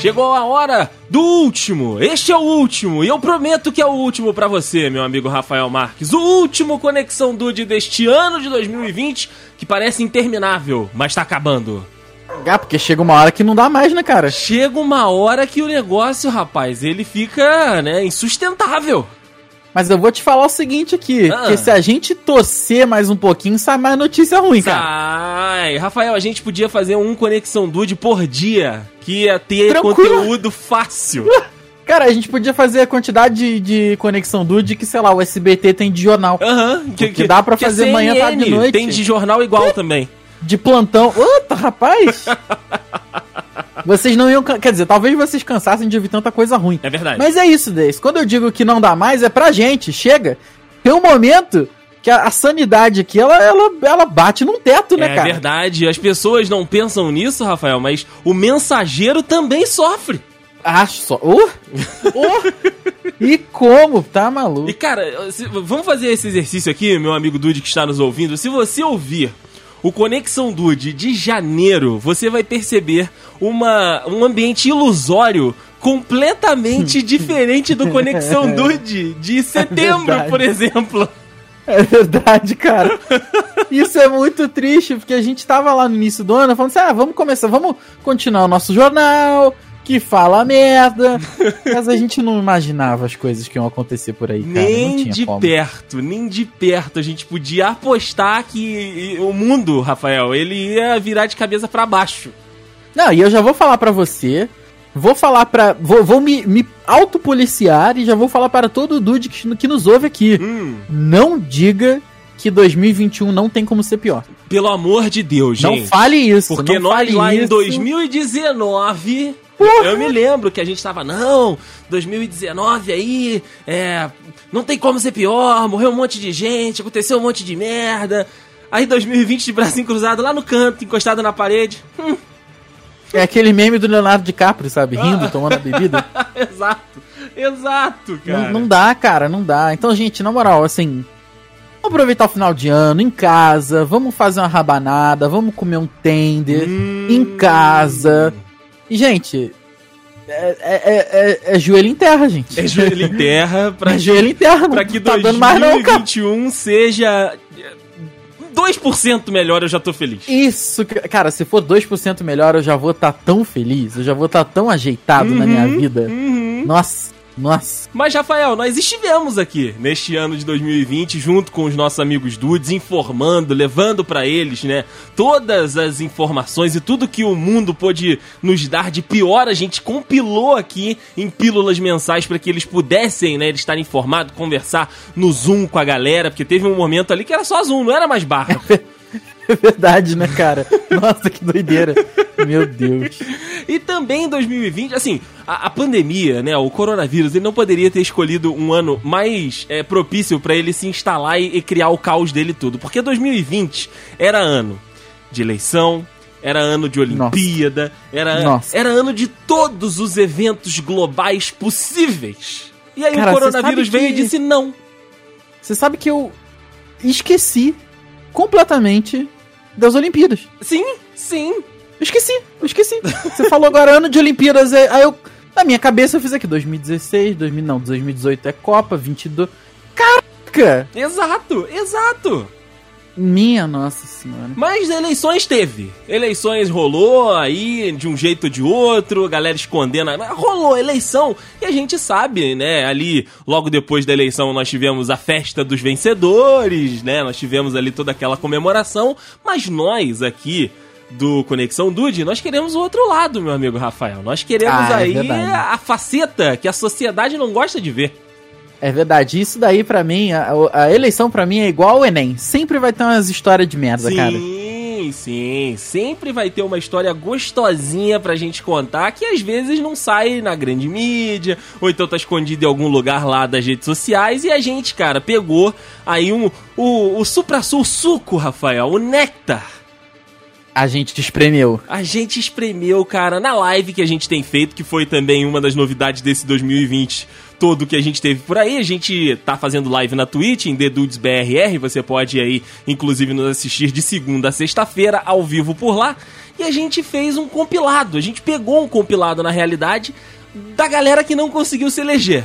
Chegou a hora do último. Este é o último e eu prometo que é o último para você, meu amigo Rafael Marques. O último Conexão Dude deste ano de 2020, que parece interminável, mas tá acabando. Ah, porque chega uma hora que não dá mais, né, cara? Chega uma hora que o negócio, rapaz, ele fica, né, insustentável. Mas eu vou te falar o seguinte aqui, Ah. que se a gente torcer mais um pouquinho, sai mais notícia ruim, cara. Sai! Rafael, a gente podia fazer um Conexão Dude por dia, que ia ter Tranquilo. conteúdo fácil. Cara, a gente podia fazer a quantidade de, de conexão dude que, sei lá, o SBT tem de jornal. Aham, Porque dá pra que a fazer manhã, tarde e CNN noite. Tem de jornal igual também. De plantão. Puta, rapaz! vocês não iam. Quer dizer, talvez vocês cansassem de ouvir tanta coisa ruim. É verdade. Mas é isso, Deis. Quando eu digo que não dá mais, é pra gente. Chega. Tem um momento que a, a sanidade aqui, ela, ela, ela bate num teto, né, é cara? verdade, as pessoas não pensam nisso, Rafael, mas o mensageiro também sofre. Acho só. Uh, uh, e como? Tá maluco. E cara, se- vamos fazer esse exercício aqui, meu amigo Dude que está nos ouvindo. Se você ouvir o Conexão Dude de janeiro, você vai perceber uma, um ambiente ilusório completamente diferente do Conexão Dude de setembro, verdade. por exemplo. É verdade, cara. Isso é muito triste, porque a gente tava lá no início do ano falando assim: ah, vamos começar, vamos continuar o nosso jornal, que fala merda. Mas a gente não imaginava as coisas que iam acontecer por aí, cara. Nem de como. perto, nem de perto a gente podia apostar que o mundo, Rafael, ele ia virar de cabeça para baixo. Não, e eu já vou falar para você, vou falar para vou, vou me, me autopoliciar e já vou falar para todo dude que, que nos ouve aqui. Hum. Não diga que 2021 não tem como ser pior. Pelo amor de Deus, não gente. Não fale isso. Porque nós lá isso. em 2019 Porra. Eu me lembro que a gente tava, não, 2019 aí, é, não tem como ser pior, morreu um monte de gente, aconteceu um monte de merda. Aí 2020 de bracinho cruzado lá no canto, encostado na parede. Hum. É aquele meme do Leonardo DiCaprio, sabe? Rindo, ah. tomando a bebida. exato, exato, cara. Não, não, dá, cara, não dá. Então, gente, na moral, assim. Vamos aproveitar o final de ano em casa, vamos fazer uma rabanada, vamos comer um tender hum. em casa e, gente, é, é- é- é joelho em terra, gente. É joelho em terra pra, É joelho em terra, pra que tá dando mais não, cara. 2021 seja 2% melhor, eu já tô feliz. Isso, ca- cara, se for 2% melhor, eu já vou estar tão feliz, eu já vou estar tão ajeitado na minha vida. Uhum. Nossa, nossa. Mas, Rafael, nós estivemos aqui neste ano de 2020 junto com os nossos amigos dudes, informando, levando pra eles, né, todas as informações e tudo que o mundo pôde nos dar de pior, a gente compilou aqui em pílulas mensais pra que eles pudessem, né, estarem informados, conversar no Zoom com a galera, porque teve um momento ali que era só Zoom, não era mais barra. É verdade, né, cara? Nossa, que doideira. Meu Deus. Também em 2020, assim, a, a pandemia, né, o coronavírus, ele não poderia ter escolhido um ano mais é, propício pra ele se instalar e, e criar o caos dele tudo. Porque 2020 era ano de eleição, era ano de Olimpíada, era, Nossa. era ano de todos os eventos globais possíveis. E aí Cara, o coronavírus veio que- e disse não. Você sabe que eu esqueci completamente das Olimpíadas. Sim, sim. Eu esqueci, eu esqueci. Você falou agora ano de Olimpíadas, é- aí eu. Na minha cabeça eu fiz aqui 2016, 2000, não, 2018 é Copa, 22. Caraca! Exato, exato. Minha nossa senhora. Mas eleições teve. Eleições rolou aí de um jeito ou de outro, galera escondendo. Rolou eleição e a gente sabe, né? Ali, logo depois da eleição, nós tivemos a festa dos vencedores, né? Nós tivemos ali toda aquela comemoração. Mas nós aqui do Conexão Dude, nós queremos o outro lado, meu amigo Rafael. Nós queremos Ah, é aí verdade. a faceta que a sociedade não gosta de ver. É verdade, isso daí pra mim, a, a eleição pra mim é igual ao Enem. Sempre vai ter umas histórias de merda, sim, cara. Sim, sim. Sempre vai ter uma história gostosinha pra gente contar que às vezes não sai na grande mídia, ou então tá escondido em algum lugar lá das redes sociais. E a gente, cara, pegou aí um, o, o supra-sul suco, Rafael, o néctar. A gente te espremeu. A gente espremeu, cara, na live que a gente tem feito, que foi também uma das novidades desse 2020 todo que a gente teve por aí. A gente tá fazendo live na Twitch, em TheDudesBRR. Você pode aí, inclusive, nos assistir de segunda a sexta-feira, ao vivo por lá. e a gente fez um compilado. A gente pegou um compilado na realidade da galera que não conseguiu se eleger.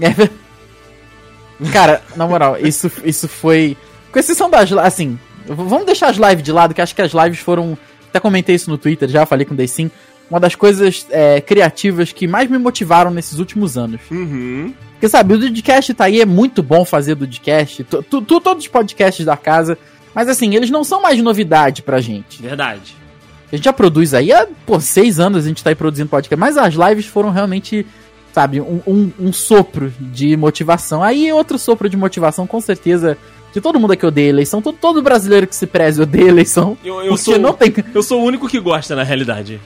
É. Cara, na moral, isso, isso foi. Com exceção das. Assim, vamos deixar as lives de lado, que acho que as lives foram. Até comentei isso no Twitter, já falei com o Sim. Uma das coisas é, criativas que mais me motivaram nesses últimos anos. Uhum. Porque, sabe, o Dudcast tá aí, é muito bom fazer Dudcast. Tu, tu, tu, todos os podcasts da casa. Mas, assim, eles não são mais novidade pra gente. Verdade. A gente já produz aí há, pô, seis anos a gente tá aí produzindo podcast. Mas as lives foram realmente sabe, um, um, um, sopro de motivação. Aí outro sopro de motivação, com certeza, de todo mundo aqui odeia eleição, todo, todo brasileiro que se preze odeia eleição. Eu, eu sou, não tem... eu sou o único que gosta, na realidade.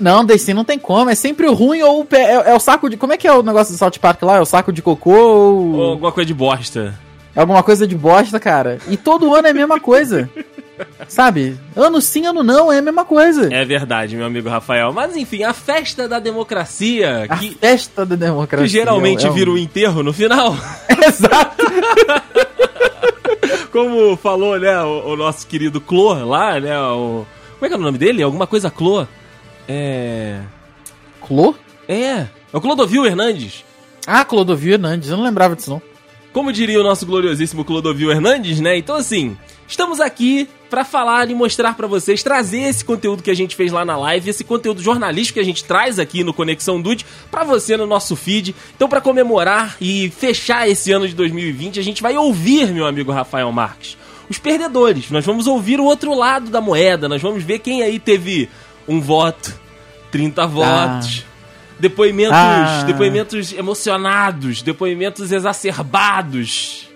Não, desse não tem como, é sempre o ruim ou o pé, é, é, o saco de... Como é que é o negócio do South Park lá? É o saco de cocô ou... ou alguma coisa de bosta. É alguma coisa de bosta, cara. E todo ano é a mesma coisa. Sabe? Ano sim, ano não, é a mesma coisa. É verdade, meu amigo Rafael. Mas enfim, a festa da democracia. A que, festa da democracia. Que geralmente é um... vira o um enterro no final. Exato. Como falou, né, o, o, nosso querido Clô lá, né? O... Como é que é o nome dele? Alguma coisa Clô. É. Clô? É. É o Clodovil Hernandes. Ah, Clodovil Hernandes, eu não lembrava disso não. Como diria o nosso gloriosíssimo Clodovil Hernandes, né? Então, assim, estamos aqui para falar e mostrar para vocês, trazer esse conteúdo que a gente fez lá na live, esse conteúdo jornalístico que a gente traz aqui no Conexão Dude para você no nosso feed. Então, para comemorar e fechar esse ano de 2020, a gente vai ouvir, meu amigo Rafael Marques, os perdedores. Nós vamos ouvir o outro lado da moeda, nós vamos ver quem aí teve um voto, 30 votos. Ah. Depoimentos, ah. depoimentos emocionados, depoimentos exacerbados.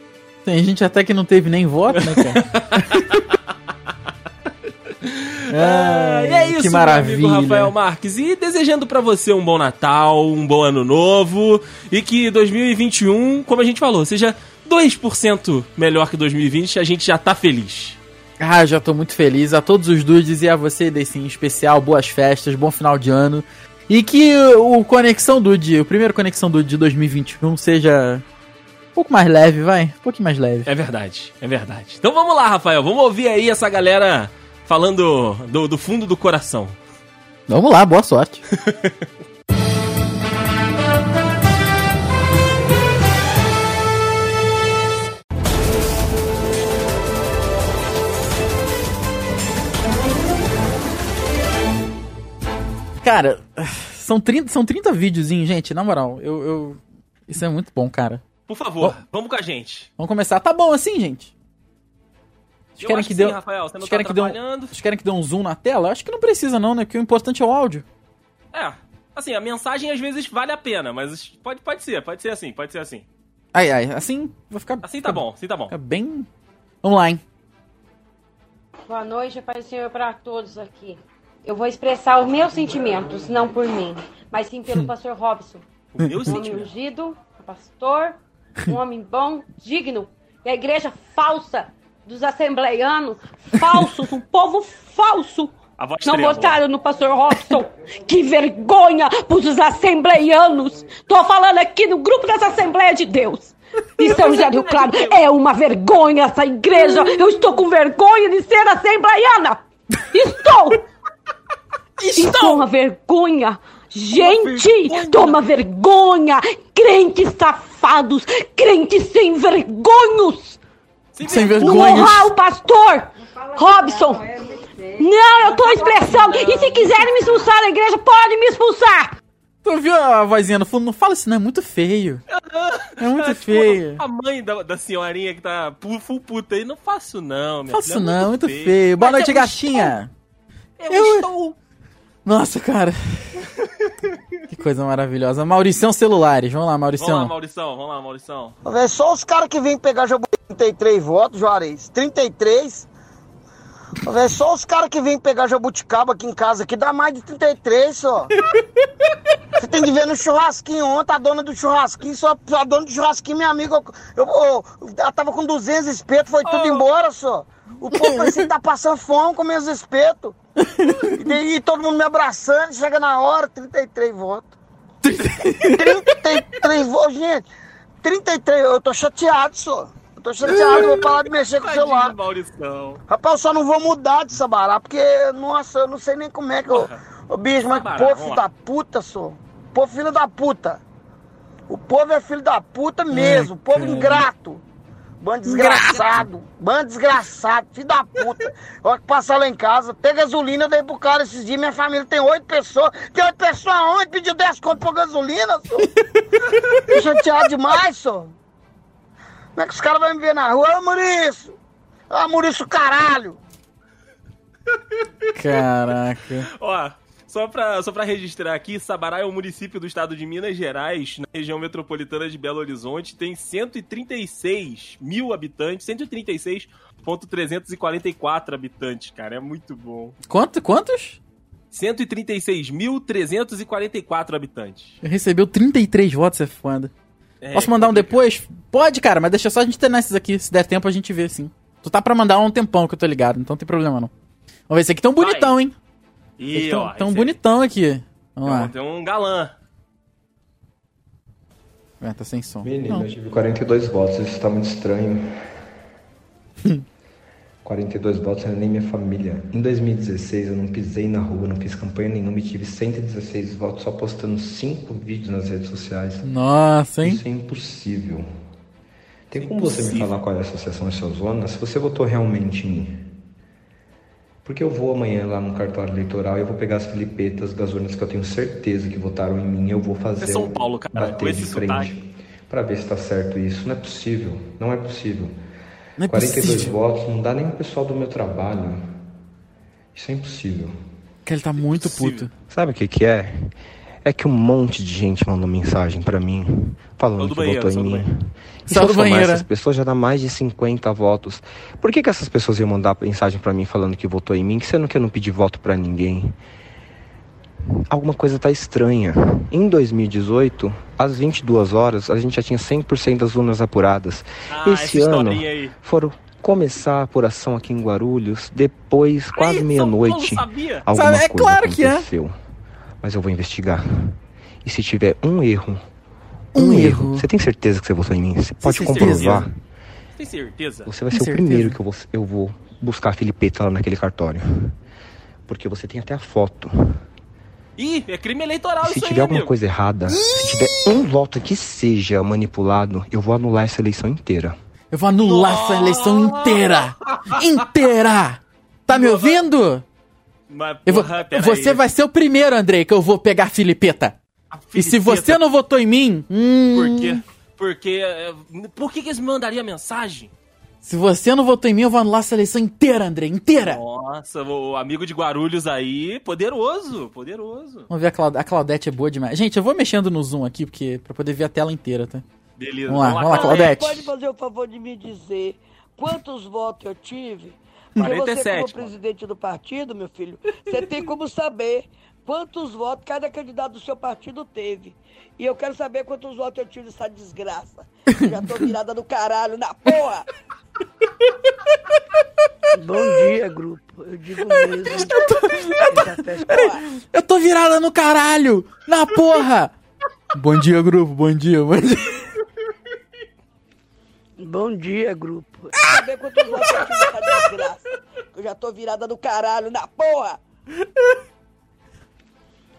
Tem gente até que não teve nem voto, né, cara? Ah, e é isso, que maravilha. meu amigo Rafael Marques. E desejando para você um bom Natal, um bom ano novo e que 2021, como a gente falou, seja 2% melhor que 2020, a gente já tá feliz. Ah, já tô muito feliz. A todos os dudes e a você, desse em especial, boas festas, bom final de ano. E que o Conexão Dude, o primeiro Conexão Dude de 2021 seja um pouco mais leve, vai. Um pouquinho mais leve. É verdade, é verdade. Então vamos lá, Rafael. Vamos ouvir aí essa galera falando do, do fundo do coração. Vamos lá, boa sorte. Cara, são 30, são 30 videozinhos, gente, na moral. Eu, eu, Isso é muito bom, cara. Por favor, Bom, vamos com a gente. Vamos começar. Tá bom assim, gente? Vocês querem que, dê, sim, Rafael, você não tá que dê um, Vocês querem que dê um zoom na tela? Acho que não precisa não, né? Porque o importante é o áudio. É. Assim, a mensagem às vezes vale a pena, mas pode, pode ser, pode ser assim, pode ser assim. Ai, ai, assim vai ficar... Assim tá bom, assim tá bom. Fica bem... Vamos lá, hein? Boa noite, Pai Senhor, para todos aqui. Eu vou expressar os meus sentimentos, não por mim, mas sim pelo pastor Robson. O meu um homem ungido, pastor, um homem bom, digno. E a igreja falsa dos assembleianos, falsos, um povo falso. Não votaram no pastor Robson. que vergonha pros assembleianos. Tô falando aqui no grupo das Assembleias de Deus. E São José do Claro, é uma vergonha essa igreja. Eu estou com vergonha de ser assembleiana. Estou. Estou uma vergonha. Gente, toma vergonha! Crentes safados! Crentes sem vergonhos! Sem, sem vergonha! Honrar o pastor! Robson! Não, eu tô expressando! E se quiserem me expulsar da igreja, podem me expulsar! Tu viu a vozinha no fundo? Não fala isso, não, é muito feio. É muito é, feio. a mãe da, da senhorinha que tá full puta aí, não faço não, minha Faço filha, é não, muito feio. feio. Boa Mas noite, gatinha. Estou, eu, eu estou nossa, cara. Que coisa maravilhosa. Maurição Celulares. Vamos lá, Maurição. Vamos lá, Maurição. Vamos lá, Maurição. É só os caras que vêm pegar já 33 votos, Juarez. 33. É só os caras que vêm pegar jabuticaba aqui em casa, que dá mais de 33 só. Você tem que ver no churrasquinho ontem, a dona do churrasquinho, só a dona do churrasquinho, minha amiga, eu, eu, ela tava com 200 espetos, foi tudo oh. embora só. O povo parecia que tá passando fome com meus espetos. E, e todo mundo me abraçando, chega na hora, 33 votos. 33 votos, gente. 33, eu tô chateado, só. Eu tô chateado, vou parar de mexer com o celular. Maurição. Rapaz, eu só não vou mudar de Sabará, porque, nossa, eu não sei nem como é que eu. Ô, bicho, mas Sabará, povo vamos filho da puta, sou. Povo filho da puta. O povo é filho da puta mesmo, povo cara. ingrato. Bando desgraçado, bando desgraçado, filho da puta. Olha que passar lá em casa, tem gasolina, eu dei pro cara esses dias, minha família tem oito pessoas. Tem oito pessoas aonde? Pediu 10 conto por gasolina. Tô chateado demais, só. Como é que os caras vão me ver na rua? Ô, Maurício! Ô, Maurício, caralho! Caraca. Ó, só pra, só pra registrar aqui, Sabará é um município do estado de Minas Gerais, na região metropolitana de Belo Horizonte, tem 136 mil habitantes, 136.344 habitantes, cara, é muito bom. Quanto, quantos? 136.344 habitantes. Recebeu 33 votos, é foda. É, Posso mandar um complicado. depois? Pode, cara, mas deixa só a gente terminar esses aqui. Se der tempo, a gente vê, sim. Tu tá pra mandar há um tempão que eu tô ligado, então não tem problema não. Vamos ver, esse aqui tão Vai. bonitão, hein? Ih, Esse tão, ó, tão esse bonitão aqui. Vamos lá. Tem um galã. Ué, tá sem som. Menino, Não. eu tive 42 votos, isso tá muito estranho. 42 votos não é nem minha família. Em 2016 eu não pisei na rua, não fiz campanha nenhuma e tive 116 votos só postando 5 vídeos nas redes sociais. Nossa, hein? Isso é impossível. Tem como você me falar qual é a associação da sua zona? Se você votou realmente em mim. Porque eu vou amanhã lá no cartório eleitoral e eu vou pegar as filipetas das urnas que eu tenho certeza que votaram em mim. Eu vou fazer. É São Paulo, cara, com Bater esse de frente. Pra ver se tá certo isso. Não é possível. Não é possível. Não é 42 possível. votos não dá nem pro pessoal do meu trabalho. Isso é impossível. Que ele tá muito Possível. puto. Sabe o que que é? É que um monte de gente mandou mensagem pra mim, falando que banheiro, votou em mim. E se Só eu do somar banheiro, essas é. pessoas já dá mais de 50 votos. Por que que essas pessoas iam mandar mensagem pra mim falando que votou em mim, sendo que eu não pedi voto pra ninguém? Alguma coisa tá estranha. Em 2018, às 22 horas, a gente já tinha 100% das urnas apuradas. Ah, Esse ano foram começar a apuração aqui em Guarulhos depois, quase meia-noite. Alguma Sabe, é coisa claro que é. Mas eu vou investigar. E se tiver um erro, Um um, erro. erro, você tem certeza que você votou em mim? Você pode comprovar? certeza? Tem certeza? Você vai Tem ser certeza? o primeiro que eu vou, eu vou buscar a Filipeta lá naquele cartório. Porque você tem até a foto. Ih, é crime eleitoral se isso tiver aí, alguma amigo. coisa errada, se tiver um voto que seja manipulado, eu vou anular essa eleição inteira. Eu vou anular essa eleição inteira. Inteira! Tá me ouvindo? Mas, vou- porra, pera você aí. vai ser o primeiro, Andrei, que eu vou pegar a Filipeta. A E se Filipeta, você não votou em mim, hum, Por quê? Porque... é, Por que, que eles me mandariam mensagem? se você não votou em mim, eu vou anular essa eleição inteira, Andrei, inteira. Nossa, o amigo de Guarulhos aí, poderoso, poderoso. Vamos ver, a, Claud a Claudete é boa demais. Gente, eu vou mexendo no zoom aqui, porque pra poder ver a tela inteira, tá? Beleza. Vamos lá, vamos lá, Claudete. Pode fazer o favor de me dizer quantos votos eu tive? Porque você, 47, como presidente do partido, meu filho, você tem como saber quantos votos cada candidato do seu partido teve. E eu quero saber quantos votos eu tive nessa desgraça. Eu já tô virada do caralho, na porra! Bom dia, grupo. Eu digo mesmo. Essa festa- Porra. Eu tô virada no caralho! Na porra! bom dia, grupo, bom dia, bom dia. Bom dia, grupo. Saber quantos votos eu tive nessa desgraça. Eu já tô virada do caralho, na porra!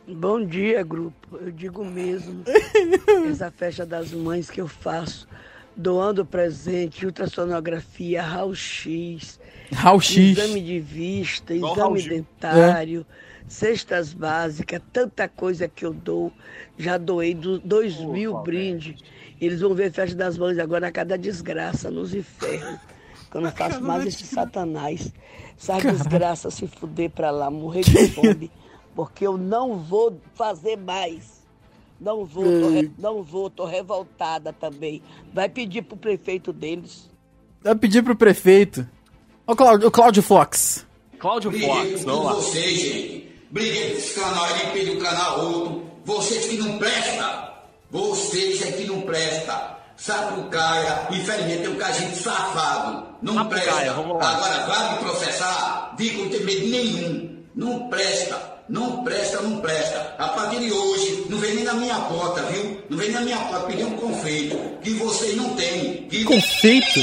Bom dia, grupo. Eu digo mesmo. Essa festa das mães que eu faço, doando presente, ultrassonografia, raio-x, Raul X. exame de vista, Igual exame dentário, cestas básicas, tanta coisa que eu dou. Já doei do, dois mil brindes. Eles vão ver festa das mães agora a cada desgraça nos infernos. Que eu não faço mais esse satanás. Essa desgraça se fuder pra lá, morrer de fome. Porque eu não vou fazer mais. Não vou, tô re- não vou, tô revoltada também. Vai pedir pro prefeito deles. Vai pedir pro prefeito. O Cláudio, o Cláudio Fox. Cláudio Briguei Fox, vamos lá. vocês, gente. Briguei com esse canal, ele pediu o canal outro. Vocês que não prestam. Vocês é que não prestam. Sapucaia, infelizmente tem um cajinho safado. Não Sapucaia, presta. vamos lá. Agora vai me processar. Que não tem medo nenhum. Não presta. Não presta, não presta. A partir de hoje, não vem nem na minha porta, viu? Não vem na minha porta pedir um confeito que vocês não têm. Que Confeito?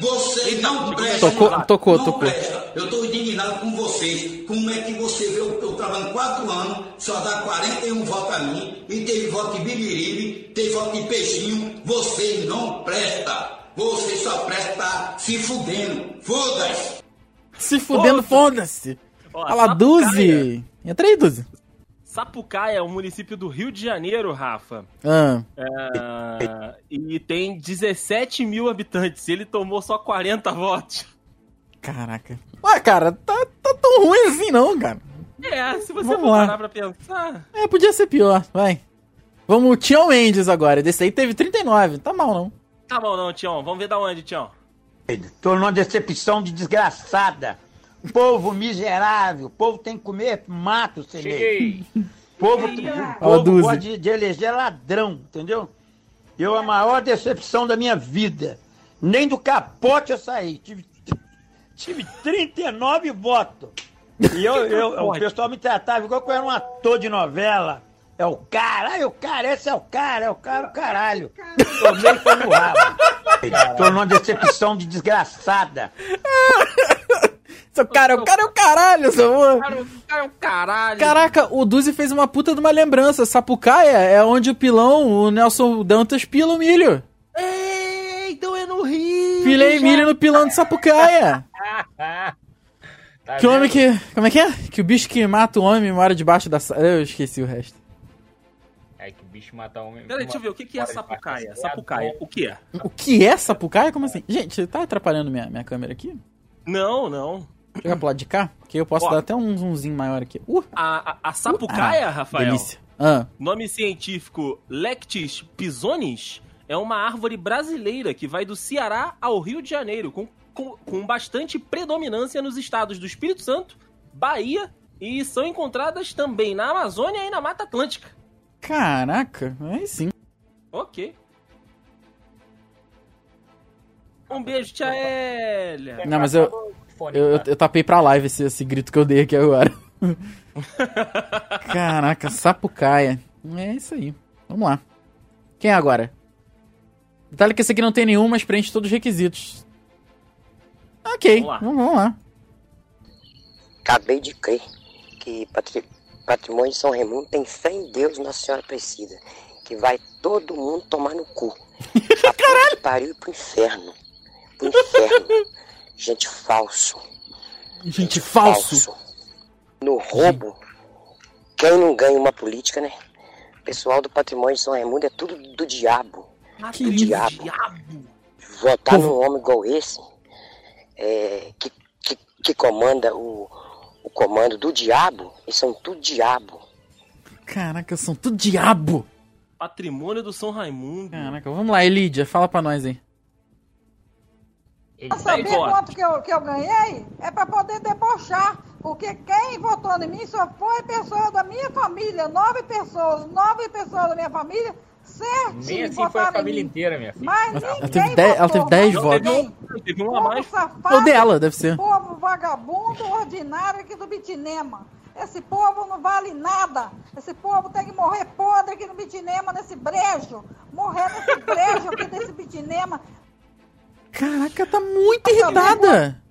vocês não prestam. Tocou, tocou, não tocou. presta. Eu estou indignado com vocês. Como é que você vê eu, eu trabalhando quatro anos, só dá 41 votos a mim, e teve voto de Bibiribe, voto de Peixinho. Vocês não presta. Vocês só presta se fudendo. Foda-se. Se fudendo, foda-se. Sapucaia- Duzi. Entra aí, Duzi. Sapucaia é um município do Rio de Janeiro, Rafa. Ah, É, e tem 17 mil habitantes. Ele tomou só 40 votos. caraca. Ué, cara, tá, tá tão ruim assim não, cara. É, se você Vamos for lá. parar pra pensar. É, podia ser pior, vai. Vamos, o Tião Mendes agora. Desse aí teve 39, tá mal não. Tá bom, não, Tião. Vamos ver da onde, Tião. Tô numa decepção de desgraçada. Povo miserável, o povo tem que comer mato, Cheguei. Povo, povo gosta de, de eleger ladrão, entendeu? Eu, a maior decepção da minha vida. Nem do capote eu saí. Tive, tive 39 votos. E eu, eu- o pessoal me tratava igual que eu era um ator de novela. É o cara, ai, o cara, esse é o cara, é o cara, o caralho. Tomei foi no rabo. Tô numa decepção de desgraçada. Seu cara, o cara é o caralho, seu amor. Cara, o cara é um caralho. Caraca, o Duzi fez uma puta de uma lembrança. Sapucaia é onde o pilão, o Nelson Dantas, pila o milho. Ei, então é no Rio. Pilei milho no pilão de Sapucaia. Tá Que homem vendo? que. Como é que é? Que o bicho que mata o homem mora debaixo da. Eu esqueci o resto. É bicho mata homem. Peraí, deixa eu ver. O que, que é Sapucaia? vaca, Sapucaia, o que é? O que é Sapucaia? Como assim? Gente, tá atrapalhando minha, minha câmera aqui? Não, não. Chega pro lado de cá, que eu posso Ó. dar até um zoomzinho maior aqui. Uh, A, a, a Sapucaia, ah, Rafael, Delícia. Ah, nome científico Lectis pisonis, é uma árvore brasileira que vai do Ceará ao Rio de Janeiro, com, com, com bastante predominância nos estados do Espírito Santo, Bahia e são encontradas também na Amazônia e na Mata Atlântica. Caraca, aí sim. Ok. Um beijo, tia Elia. Não, mas eu, eu, eu, cara. eu tapei pra live esse, esse grito que eu dei aqui agora. Caraca, Sapucaia. É isso aí. Vamos lá. Quem é agora? Detalhe que esse aqui não tem nenhum, mas preenche todos os requisitos. Ok, Vamos lá. vamos, vamos lá. Acabei de crer que patri- patrimônio de São Raimundo tem fé em Deus Nossa Senhora Aparecida. Que vai todo mundo tomar no cu. Caralho! Que pariu pro inferno. Pro inferno. Gente falso. Gente, falso. No roubo, quem não ganha uma política, né? O pessoal do patrimônio de São Raimundo é tudo do diabo. Que do diabo. Diabo. Votar Povo- num homem igual esse, é, que, que, que comanda o, o comando do diabo, eles são tudo diabo. Caraca, são tudo diabo. Patrimônio do São Raimundo. Caraca, vamos lá, Elidia, fala pra nós aí. Ele Tá Saber quanto que eu, que eu ganhei é para poder debochar. Porque quem votou em mim só foi pessoa da minha família. Nove pessoas, nove pessoas da minha família, certinho. Nem assim foi a família inteira, minha filha. Mas Ela teve dez- ela votou, teve dez não votos. ninguém. Teve um a Povo mais. safado, É o dela, deve ser. povo vagabundo ordinário aqui do Bitinema. Esse povo não vale nada. Esse povo tem que morrer podre aqui no Bitinema, nesse brejo. Morrer nesse brejo aqui desse Bitinema. Caraca, tá muito irritada.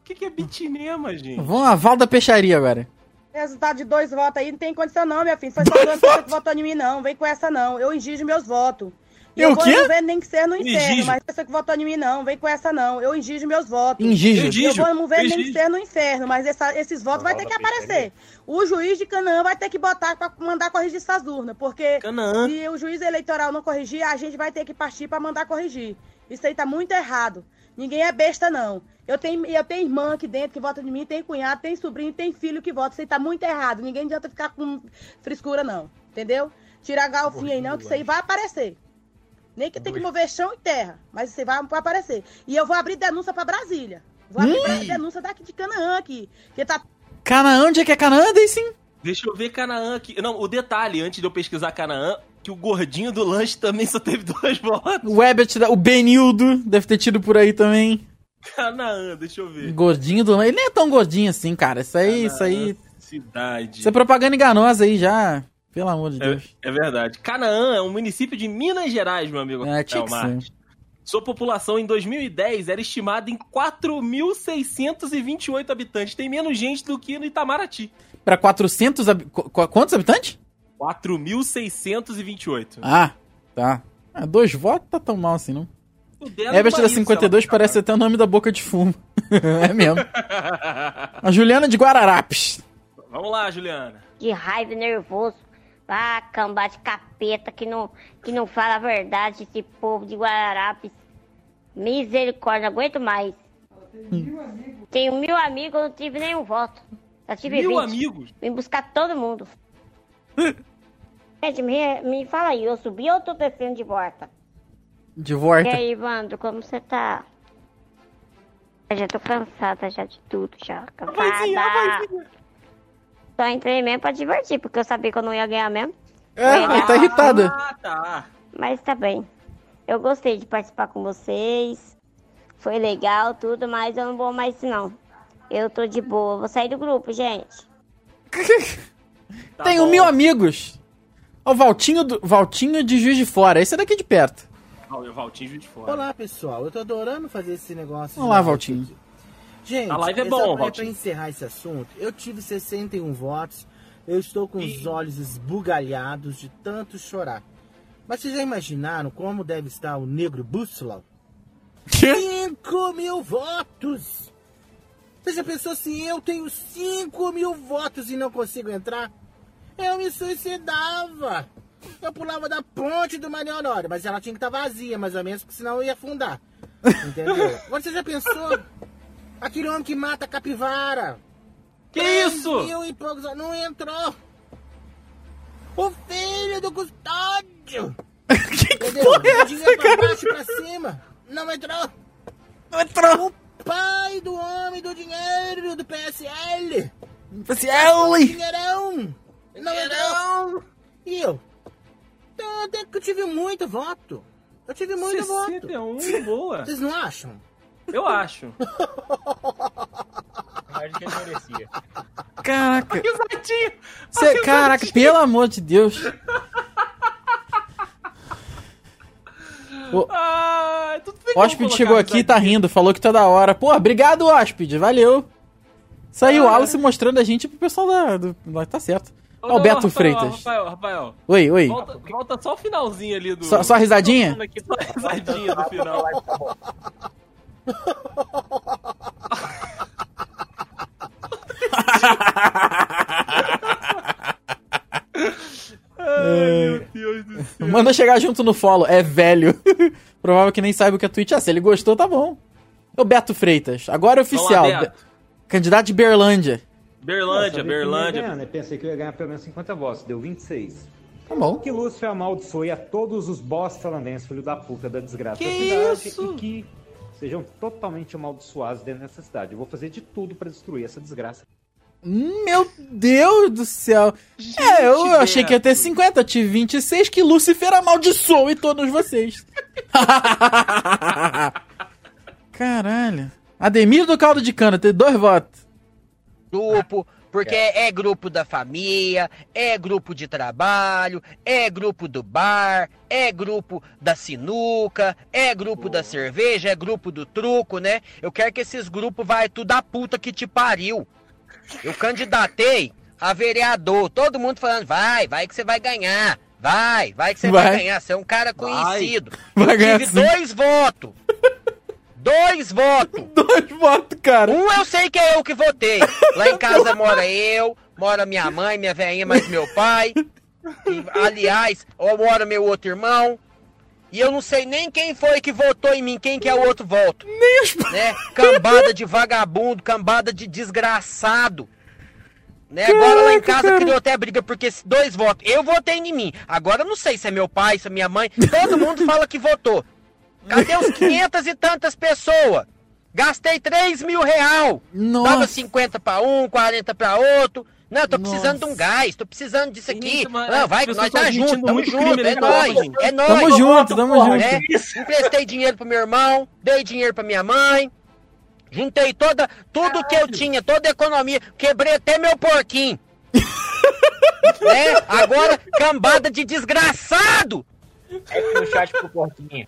O que, que é bitinema, gente? Vamos lá, Val da Peixaria agora. Resultado de dois votos aí não tem condição não, minha filha. Foi só pessoas que votou em mim, não. Vem com essa, não. Eu exijo meus votos. E E o eu vou quê? não ver nem que ser no inferno, mas pessoa que votou em mim, não. Vem com essa, não. Eu exijo meus votos. Ingígio. Entendi. Eu vou não ver nem que ser no inferno, mas essa- esses votos vai ter que aparecer. O juiz de Canaã vai ter que botar pra mandar corrigir essas urnas, porque Canaã. se o juiz eleitoral não corrigir, a gente vai ter que partir pra mandar corrigir. Isso aí tá muito errado. Ninguém é besta, não. Eu tenho, eu tenho irmã aqui dentro que vota de mim, tem cunhado, tem sobrinho, tem filho que vota. Isso aí tá muito errado. Ninguém adianta ficar com frescura, não. Entendeu? Tira a galfinha aí, não, que isso aí vai aparecer. Nem que tem que mover chão e terra, mas isso aí vai, aparecer. E eu vou abrir denúncia pra Brasília. Vou abrir denúncia daqui de Canaã aqui. Que tá Canaã, onde é que é Canaã? Sim. Deixa eu ver Canaã aqui. Não, o detalhe, antes de eu pesquisar Canaã, que o gordinho do lanche também só teve dois votos. O Webert, da- o Benildo, deve ter tido por aí também. Canaã, deixa eu ver. Gordinho do. Ele nem é tão gordinho assim, cara. Isso aí, isso aí. Cidade. Isso é propaganda enganosa aí já. Pelo amor de Deus. É, é verdade. Canaã é um município de Minas Gerais, meu amigo. É, tinha que. Sua população em 2010 era estimada em 4.628 habitantes. Tem menos gente do que no Itamaraty. Pra 400... hab- qu- Quantos habitantes? 4.628. Ah, tá. Ah, dois votos tá tão mal assim, não. Herbert da Bahia, 52 sei lá. parece até o nome da boca de fumo. é mesmo. A Juliana de Guararapes. Vamos lá, Juliana. de raiva e nervoso. Ah, cambá de capeta que não, que não fala a verdade, esse povo de Guararapes. Misericórdia, não aguento mais. Tenho mil amigos, eu não tive nenhum voto. Já tive Mil 20. amigos? Vim buscar todo mundo. Gente, me, me fala aí, eu subi ou eu tô descendo de volta? De volta. E aí, Evandro, como você tá? Eu já tô cansada já de tudo, já. Cansada. Só entrei mesmo pra divertir, porque eu sabia que eu não ia ganhar mesmo. É, ele tá irritada. Ah, tá. Mas tá bem. Eu gostei de participar com vocês. Foi legal, tudo, mas eu não vou mais não. Eu tô de boa. Vou sair do grupo, gente. Tá Tenho mil amigos. Ó, o Valtinho, do, Valtinho de Juiz de Fora. Esse é daqui de perto. Ó, o Valtinho Juiz de Fora. Olá, pessoal. Eu tô adorando fazer esse negócio. de Olá, Valtinho. aqui. Gente, A live é só bom, pra, Valtinho. pra encerrar esse assunto, eu tive 61 votos. Eu estou com os olhos esbugalhados de tanto chorar. Mas vocês já imaginaram como deve estar o negro Bússola? 5 mil votos! Você já pensou se eu tenho 5 mil votos e não consigo entrar? Eu me suicidava! Eu pulava da ponte do Maria Honório, mas ela tinha que estar vazia, mais ou menos, porque senão eu ia afundar. Entendeu? Você já pensou? Aquele homem que mata a capivara. Que isso? Mil e poucos, não entrou. O filho do custódio. Entendeu? porra é O dinheiro pra baixo e pra cima. Não entrou. Não entrou. O pai do homem do dinheiro do PSL. PSL. Dinheirão. Não entrou. E eu? Então, até que eu tive muito voto. Eu tive muito voto. 61, boa. Vocês não acham? Eu acho. Acho que ele merecia. Caraca. Cê, caraca, pelo amor de Deus. O Ah, que hóspede chegou aqui e tá rindo, falou que tá da hora. Pô, obrigado, hóspede, valeu. Saiu o Alice mostrando a gente pro pessoal da. Do, tá certo. Ô, Ó, o não, Beto Rafael, Freitas. Rafael, Rafael. Oi, oi. Volta, volta só o finalzinho ali do. Só- só a risadinha? Aqui, só a risadinha do final. É. Deus do céu. Manda chegar junto no follow, é velho. Provável que nem saiba o que é Twitch. Ah, se ele gostou, tá bom. O Beto Freitas, agora é oficial. Beto. Candidato de Berlândia. Berlândia, Berlândia. Eu pensei que eu ia ganhar pelo menos 50 votos, deu 26. Tá bom. Que Lúcifer amaldiçoe a todos os bosta holandenses, filho da puta da desgraça Que da cidade isso? e que sejam totalmente amaldiçoados dentro dessa cidade. Eu vou fazer de tudo pra destruir essa desgraça. Meu Deus do céu. é, eu achei que ia ter 50, eu tive 26, que Lucifer amaldiçoe todos vocês. Caralho. Ademir do Caldo de Cana, tem dois votos. Grupo, porque é grupo da família, é grupo de trabalho, é grupo do bar, é grupo da sinuca, é grupo da cerveja, é grupo do truco, né? Eu quero que esses grupos vai tudo a puta que te pariu. Eu candidatei a vereador, todo mundo falando, vai, vai que você vai ganhar. Vai, vai que você vai, Vai. ganhar, você é um cara conhecido. Vai Eu ganhar tive sim. dois votos. Dois votos. Dois votos, cara. Um eu sei que é eu que votei. Lá em casa mora eu, mora minha mãe, minha velhinha, mais meu pai. E, aliás, ou mora meu outro irmão. E eu não sei nem quem foi que votou em mim, quem que é o outro voto. Nem os... Né? Cambada de vagabundo, cambada de desgraçado. Né? Agora lá em Caraca, casa cara. criou até briga porque dois votos. Eu votei em mim. Agora eu não sei se é meu pai, se é minha mãe. Todo mundo fala que votou. Cadê os 500 e tantas pessoas? Gastei 3 mil real. Nossa. Tava 50 pra um, 40 pra outro. Não, tô precisando de um gás, tô precisando disso aqui. mas Não, vai, pessoas nós tá tão junto, admitindo tamo muito junto, crime é nóis, é nóis. Tamo junto, tamo junto. É, emprestei dinheiro pro meu irmão, dei dinheiro pra minha mãe. Juntei toda, tudo que eu tinha, toda a economia, quebrei até meu porquinho. né? Agora, cambada de desgraçado! É pro chat pro porquinho.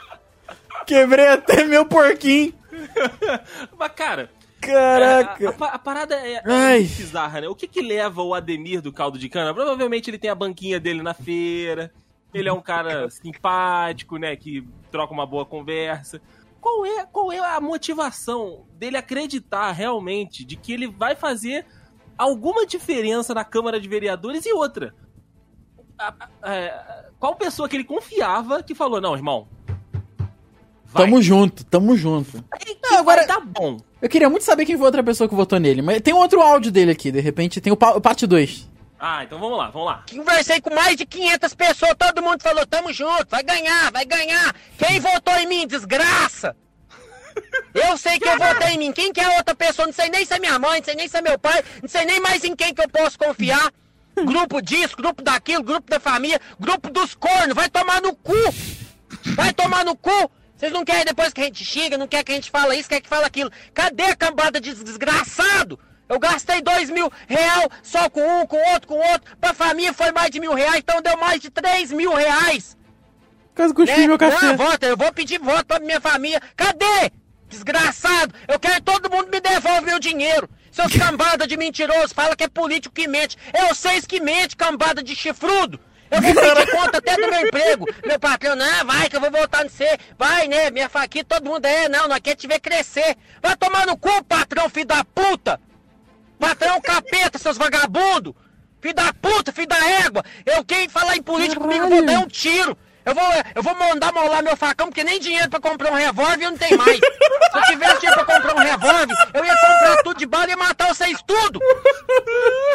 Quebrei até meu porquinho. Mas, cara. Caraca. é, a, a parada é, é bizarra, né? O que que leva o Ademir do caldo de cana? Provavelmente ele tem a banquinha dele na feira. Ele é um cara simpático, né? Que troca uma boa conversa. Qual é, qual é a motivação dele acreditar realmente de que ele vai fazer alguma diferença na Câmara de Vereadores e outra? A- a- é, qual pessoa que ele confiava que falou, não, irmão, Tamo junto, tamo junto. Não, agora tá bom. Eu queria muito saber quem foi a outra pessoa que votou nele, mas tem outro áudio dele aqui, de repente tem o, pa- parte 2. Ah, então vamos lá, vamos lá. Conversei com mais de 500 pessoas, todo mundo falou, tamo junto, vai ganhar, vai ganhar. Quem votou em mim, desgraça? Eu sei que eu votei em mim, quem que é outra pessoa? Não sei nem se é minha mãe, não sei nem se é meu pai, não sei nem mais em quem que eu posso confiar. Grupo disso, grupo daquilo, grupo da família, grupo dos cornos, vai tomar no cu! Vai tomar no cu! Vocês não querem depois que a gente xinga, não quer que a gente fala isso, quer que fala aquilo. Cadê a cambada de desgraçado? Eu gastei dois mil real só com um, com outro, com outro. Pra família foi mais de mil reais, então deu mais de três mil reais. Quase cuspi meu café. Não, vota, eu vou pedir voto pra minha família. Cadê? Desgraçado! Eu quero que todo mundo me devolva meu dinheiro. Seus cambada de mentiroso, fala que é político que mente. É vocês que mente, cambada de chifrudo. Eu vou pedir conta até do meu emprego. Meu patrão, não, vai que eu vou voltar no você. Vai, né? Minha faquinha, todo mundo é, não, nós quer te ver crescer. Vai tomar no cu, patrão, filho da puta. Patrão capeta, seus vagabundos. Filho da puta, filho da égua. Eu, quem falar em política comigo, eu vou dar um tiro. Eu vou, eu vou mandar molar meu facão, porque nem dinheiro pra comprar um revólver eu não tenho mais. Se eu tivesse dinheiro pra comprar um revólver, eu ia comprar tudo de bala e matar vocês tudo.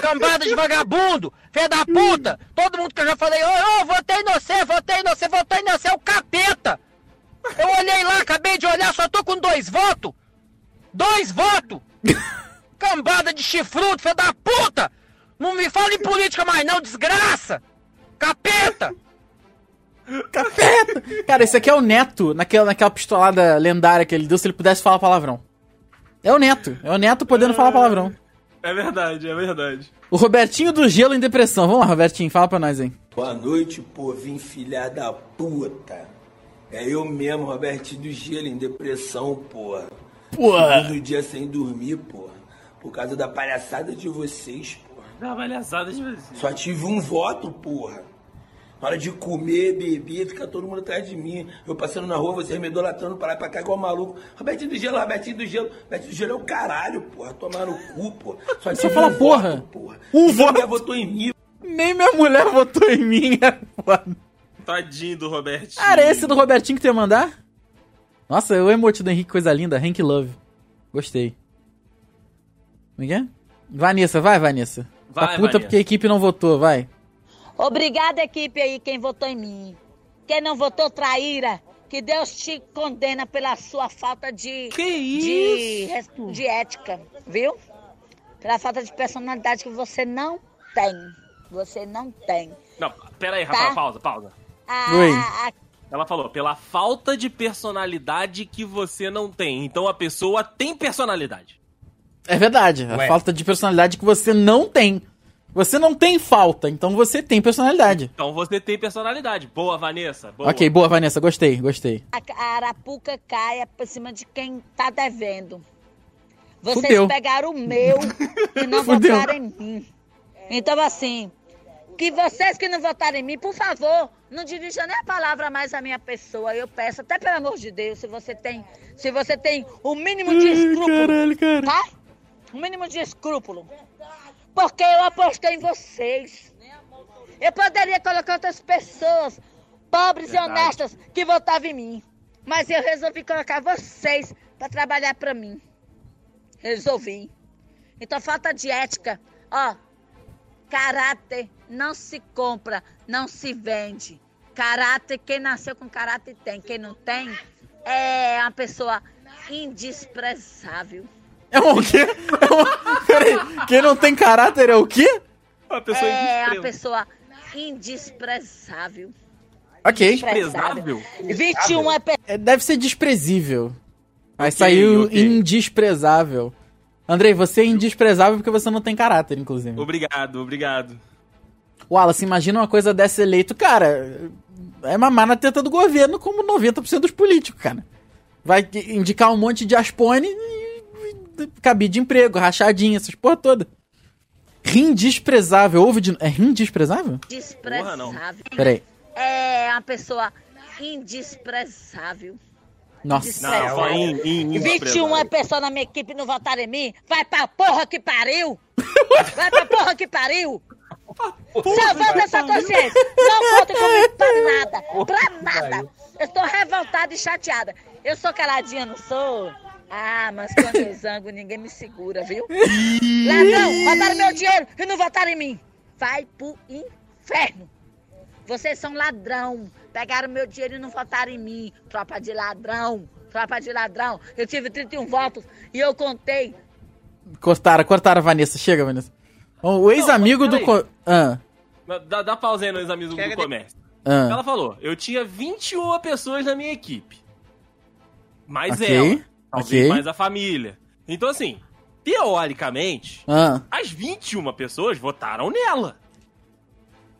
Cambada de vagabundo, filha da puta. Todo mundo que eu já falei, ô, ô, votei no você, votei no você, votei no você, é o capeta. Eu olhei lá, acabei de olhar, só tô com dois votos. Dois votos. Cambada de chifrudo, filha da puta. Não me fala em política mais não, desgraça. Capeta. Capeta! Cara, esse aqui é o Neto, naquela, naquela pistolada lendária que ele deu, se ele pudesse falar palavrão. É o Neto, é o Neto podendo falar palavrão. É verdade, é verdade. O Robertinho do Gelo em Depressão. Vamos lá, Robertinho, fala pra nós aí. Boa noite, povinho filha da puta. É eu mesmo, Robertinho do Gelo, em depressão, porra. Porra. Segundo dia sem dormir, porra. Por causa da palhaçada de vocês, porra. Da palhaçada de vocês. Só tive um voto, porra. Na hora de comer, beber, fica todo mundo atrás de mim. Eu passando na rua, vocês me idolatrando pra lá e pra cá igual maluco. Robertinho do Gelo, Robertinho do Gelo. Robertinho do Gelo é o caralho, porra. Tomar no cu, porra. Só Só tive fala um porra. voto, porra. Um Ninguém voto. votou em mim. Nem minha mulher votou em mim, é foda. Tadinho do Robertinho. Cara, esse do Robertinho que tu ia mandar? Nossa, o emote do Henrique, coisa linda. Hank Love. Gostei. Como é que é? Vanessa, vai, Vanessa. Vai, tá puta Vanessa. porque a equipe não votou, vai. Obrigada, equipe aí, quem votou em mim. Quem não votou, traíra. Que Deus te condena pela sua falta de. Que De, res- de ética, viu? Pela falta de personalidade que você não tem. Você não tem. Não, pera aí, Tá. Rafael, pausa, pausa. A- Oi. a- Ela falou, pela falta de personalidade que você não tem. Então a pessoa tem personalidade. É verdade. A Ué. falta de personalidade que você não tem. Você não tem falta, então você tem personalidade. Então você tem personalidade. Boa, Vanessa. Boa. Ok, boa, Vanessa. Gostei, gostei. a, a arapuca caia por cima de quem tá devendo. Vocês Fudeu. pegaram o meu e não Fudeu. votaram em mim. Então, assim, que vocês que não votaram em mim, por favor, não dirijam nem a palavra mais à minha pessoa. Eu peço, até pelo amor de Deus, se você tem, se você tem o mínimo de Ai, escrúpulo, caralho, cara. tá? O mínimo de escrúpulo. Porque eu apostei em vocês. Eu poderia colocar outras pessoas, pobres Verdade. e honestas, que votavam em mim. Mas eu resolvi colocar vocês para trabalhar para mim. Resolvi. Então, falta de ética. Ó, caráter não se compra, não se vende. Caráter, quem nasceu com caráter tem. Quem não tem, é uma pessoa indesprezável. É um quê? É um... Peraí, quem não tem caráter é o quê? Uma é uma pessoa indesprezável. Ok. Desprezável. 21 é pe- É, Deve ser desprezível. Aí Ok, saiu ok. indesprezável. Andrei, você é indesprezável porque você não tem caráter, inclusive. Obrigado, obrigado. Wallace, imagina uma coisa dessa eleito. Cara, é mamar na teta do governo como 90% dos políticos, cara. Vai indicar um monte de aspone e cabide de emprego, rachadinha, essas porra toda. Rim desprezável. Ouve de... É rim desprezável? Desprezável. Peraí. É uma pessoa indesprezável. Nossa. Não, in, in, 21 pessoas na minha equipe não votaram em mim. Vai pra porra que pariu! Vai pra porra que pariu! Eu voto essa consciência, não votem comigo pra nada, pra nada. Eu estou revoltada e chateada. Eu sou caladinha, não sou? Ah, mas quando eu zango, ninguém me segura, viu? Ladrão, roubaram meu dinheiro e não votaram em mim. Vai pro inferno. Vocês são ladrão. Pegaram meu dinheiro e não votaram em mim. Tropa de ladrão. Tropa de ladrão. Eu tive 31 votos e eu contei. Cortaram, cortaram a Vanessa. Chega, Vanessa. O ex-amigo do. co- Ah, Dá, dá pausa aí nos amigos do comércio. Ah. Ela falou, eu tinha 21 pessoas na minha equipe. Mais Ok, ela. Talvez ok. mais a família. Então, assim, teoricamente, ah. as 21 pessoas votaram nela.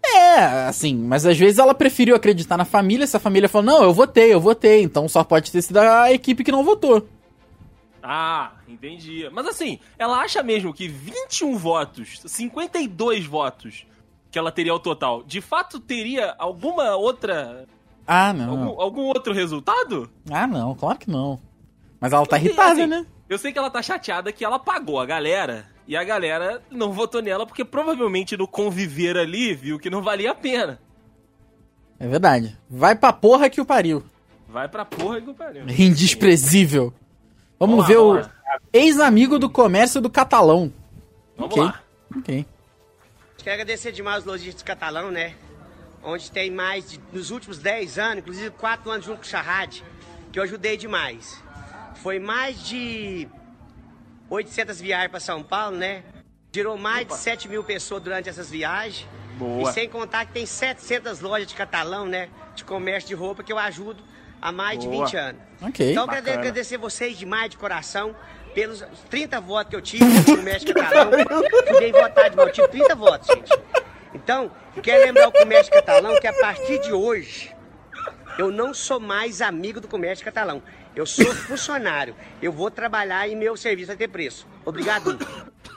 É, assim, mas às vezes ela preferiu acreditar na família. Se a família falou, não, eu votei, eu votei. Então só pode ter sido a equipe que não votou. Ah, entendi. Mas assim, ela acha mesmo que 21 votos, 52 votos que ela teria ao total, de fato teria alguma outra. Ah, não. Algum, algum outro resultado? Ah, não, claro que não. Mas ela tá irritada, assim, né? Eu sei que ela tá chateada que ela pagou a galera e a galera não votou nela porque provavelmente no conviver ali viu que não valia a pena. É verdade. Vai pra porra que o pariu. Vai pra porra que pariu. Indesprezível. Vamos, Vamos lá, ver vamos o ex-amigo do comércio do catalão. Vamos ok. lá. Ok. Quero agradecer demais os lojistas catalão, né? Onde tem mais, de, nos últimos 10 anos, inclusive 4 anos junto com o Charrad, que eu ajudei demais. Foi mais de 800 viagens para São Paulo, né? Girou mais de 7 mil pessoas durante essas viagens. Boa. E sem contar que tem 700 lojas de catalão, né? De comércio de roupa que eu ajudo há mais Boa. de 20 anos. Ok. Então, eu quero agradecer vocês demais de coração pelos 30 votos que eu tive no comércio catalão. Fui bem votado demais. Eu tive 30 votos, gente. Então, eu quero lembrar o comércio catalão que a partir de hoje eu não sou mais amigo do comércio catalão. Eu sou funcionário. Eu vou trabalhar e meu serviço vai ter preço. Obrigado.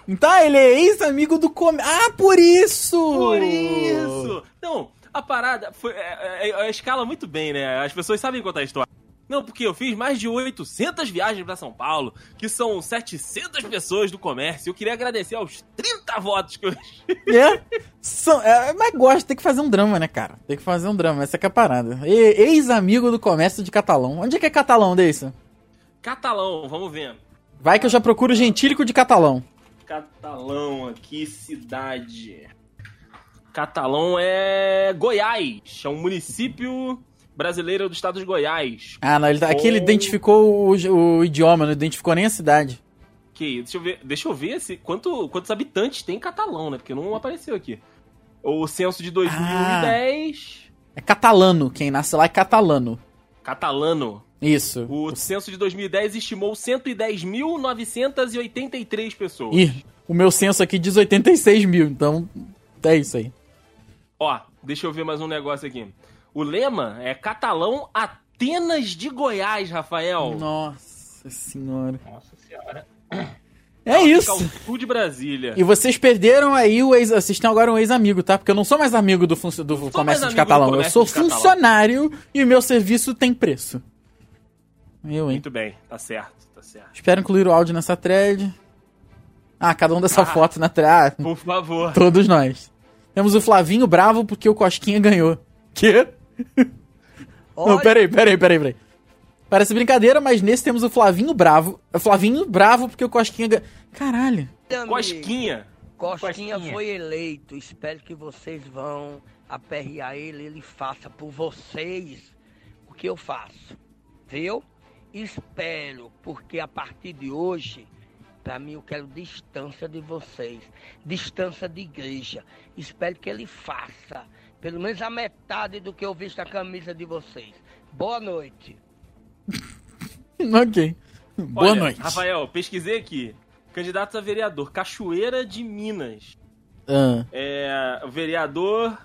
Então ele é ex-amigo do comércio. Ah, por isso! Por isso! Não, a parada foi. É, é, é, escala muito bem, né? As pessoas sabem contar a história. Não, porque eu fiz mais de 800 viagens pra São Paulo, que são 700 pessoas do comércio. Eu queria agradecer aos 30 votos que eu. É? São, é, mas gosta, tem que fazer um drama, né, cara? Tem que fazer um drama, essa que é a parada. Ex-amigo do comércio de Catalão. Onde é que é Catalão, desse? Catalão, vamos ver. Vai que eu já procuro gentílico de Catalão. Catalão aqui, cidade. Catalão é Goiás. É um município brasileiro do estado de Goiás. Ah, não, ele, tá- aqui ele identificou o, o idioma, não identificou nem a cidade. Que, deixa eu ver, deixa eu ver se, quanto, quantos habitantes tem em Catalão, né? Porque não apareceu aqui. O censo de 2010. É catalano, quem nasce lá é catalano. Catalano. Isso. O censo de 2010 estimou 110.983 pessoas. Ih, o meu censo aqui diz 86 mil, então é isso aí. Ó, deixa eu ver mais um negócio aqui. O lema é Catalão Atenas de Goiás, Rafael. Nossa senhora. Nossa senhora. É isso. Fica ao sul de Brasília. E vocês perderam aí o ex. Vocês têm agora um ex-amigo, tá? Porque eu não sou mais amigo do, do comércio de catalão. do Eu comércio sou de catalão. funcionário e o meu serviço tem preço. Eu, hein? Muito bem, tá certo, tá certo. Espero incluir o áudio nessa thread. Ah, cada um dessa Ah, foto na thread. Ah, Por favor. Todos nós. Temos o Flavinho bravo porque o Cosquinha ganhou. Não, peraí, peraí, peraí, peraí. Parece brincadeira, mas nesse temos o Flavinho bravo. É Flavinho bravo porque o Cosquinha ganhou. Caralho. Cosquinha. Cosquinha, Cosquinha. foi eleito. Espero que vocês vão aperrear ele, ele faça por vocês o que eu faço. Viu? Espero, porque a partir de hoje, para mim eu quero distância de vocês, distância de igreja. Espero que ele faça pelo menos a metade do que eu visto a camisa de vocês. Boa noite. ok. Boa Olha, noite. Rafael, pesquisei aqui. Candidatos a vereador, Cachoeira de Minas. Ah, É. O vereador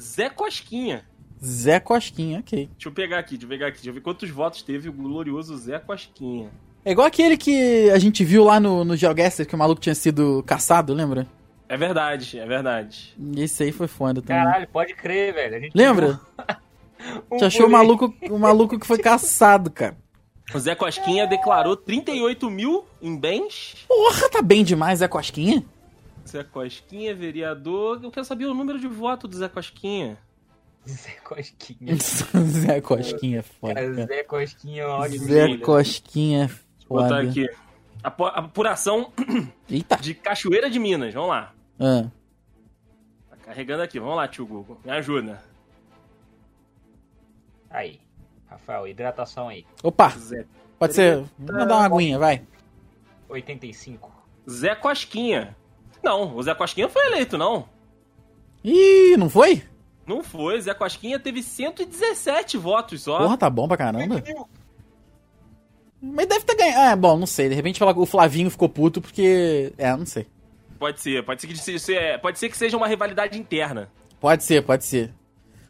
Zé Cosquinha. Zé Cosquinha, ok. Deixa eu pegar aqui, deixa eu pegar aqui. Deixa eu ver quantos votos teve o glorioso Zé Cosquinha. É igual aquele que a gente viu lá no, no GeoGuessr, que o maluco tinha sido caçado, lembra? É verdade, é verdade. Esse aí foi foda também. Caralho, pode crer, velho. A gente Lembra? Um Te achou o maluco, o maluco que foi caçado, cara. O Zé Cosquinha declarou 38 mil em bens. Porra, tá bem demais, Zé Cosquinha. Zé Cosquinha, vereador. Eu quero saber o número de voto do Zé Cosquinha. Zé Cosquinha. Zé Cosquinha é foda. Cara. Zé Cosquinha, ótimo. Zé Cosquinha é Vou botar foda. aqui. Apuração de Cachoeira de Minas. Vamos lá. Ah, Tá carregando aqui. Vamos lá, tio Google. Me ajuda. Aí. Rafael, hidratação aí. Opa, Zé. pode ser. Vamos dar uma aguinha, vai. 85. Zé Cosquinha. Não, o Zé Cosquinha foi eleito, não. Ih, não foi? Não foi. Zé Cosquinha teve 117 votos só. Porra, tá bom pra caramba. Mas deve ter ganhado. Ah, bom, não sei. De repente o Flavinho ficou puto porque. É, não sei. Pode ser. Pode ser, que, se- se- pode ser que seja uma rivalidade interna. Pode ser, pode ser.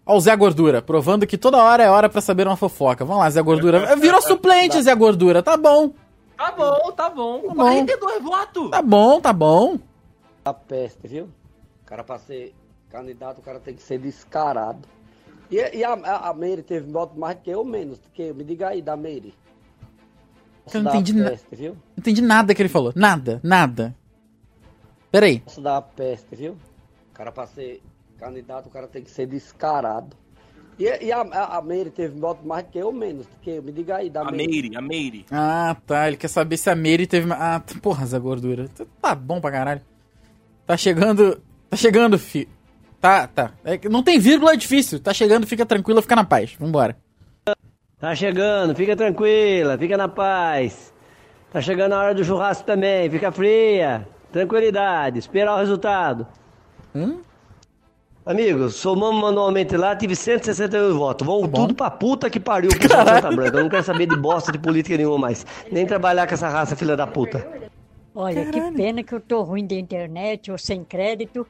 Ó, o Zé Gordura, provando que toda hora é hora pra saber uma fofoca. Vamos lá, Zé Gordura. Virou suplente, Zé Gordura. Tá bom. Tá bom, tá bom. Tá bom. 42 votos. Tá bom, tá bom. A peste, viu? O cara pra ser candidato, o cara tem que ser descarado. E, e a, a, a Meire teve voto mais que eu ou menos que eu? Me diga aí da Meire. Eu não entendi nada. peste, viu? Não entendi nada que ele falou. Nada, nada. Peraí. Posso dar a peste, viu? O cara pra ser candidato, o cara tem que ser descarado. E, e a, a, a Meire teve voto mais que eu menos que eu? Me diga aí da A Meire, a Meire. Ah, tá. Ele quer saber se a Mary teve. Ah, porra, Zé Gordura. Tá bom pra caralho. Tá chegando. Tá chegando, fi. Tá, tá. É que não tem vírgula, é difícil. Tá chegando, fica tranquila, fica na paz. Vambora. Tá chegando, fica tranquila, fica na paz. Tá chegando a hora do churrasco também, fica fria. Tranquilidade, esperar o resultado. Amigos, somamos manualmente lá, tive 161 votos. Vão tudo pra puta que pariu pro Santa Branca. Eu não quero saber de bosta de política nenhuma mais. Nem trabalhar com essa raça filha da puta. Olha, que pena que eu tô ruim da internet ou sem crédito.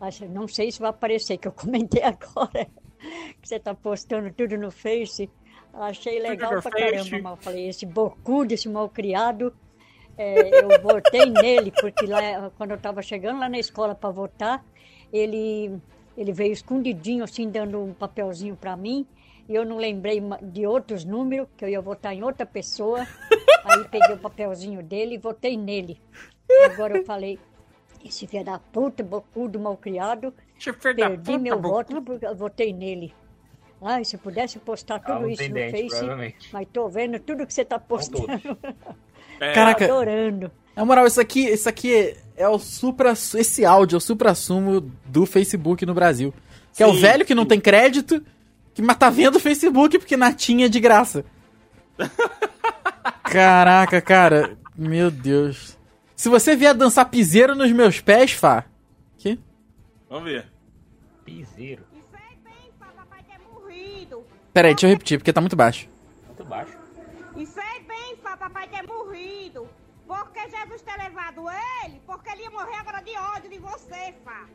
Acho, não sei se vai aparecer, que eu comentei agora. Que você tá postando tudo no Face. Achei legal pra caramba, mas eu falei, esse bocudo, esse malcriado, é, eu votei nele, porque lá, quando eu tava chegando lá na escola para votar, ele, ele veio escondidinho, assim, dando um papelzinho para mim, e eu não lembrei de outros números, que eu ia votar em outra pessoa. Aí peguei o papelzinho dele e votei nele. Agora eu falei, esse filho da puta, bocudo, malcriado, perdi meu voto porque eu votei nele. Ai, se eu pudesse postar tudo Ah, isso no Face, mas tô vendo tudo que você tá postando. Caraca. Tô adorando. Na moral, isso aqui, isso aqui é, é o supra. Esse áudio é o supra-sumo do Facebook no Brasil. Que é o Sim, velho que não tem crédito, que mas tá vendo o Facebook porque natinha é de graça. Caraca, cara. Meu Deus. Se você vier dançar piseiro nos meus pés, Fá. Que? Vamos ver. Piseiro. Pera aí, deixa eu repetir, porque tá muito baixo. Muito baixo. E fez bem, Fá, papai ter morrido. Porque Jesus ter levado ele, porque ele ia morrer agora de ódio de você, Fá.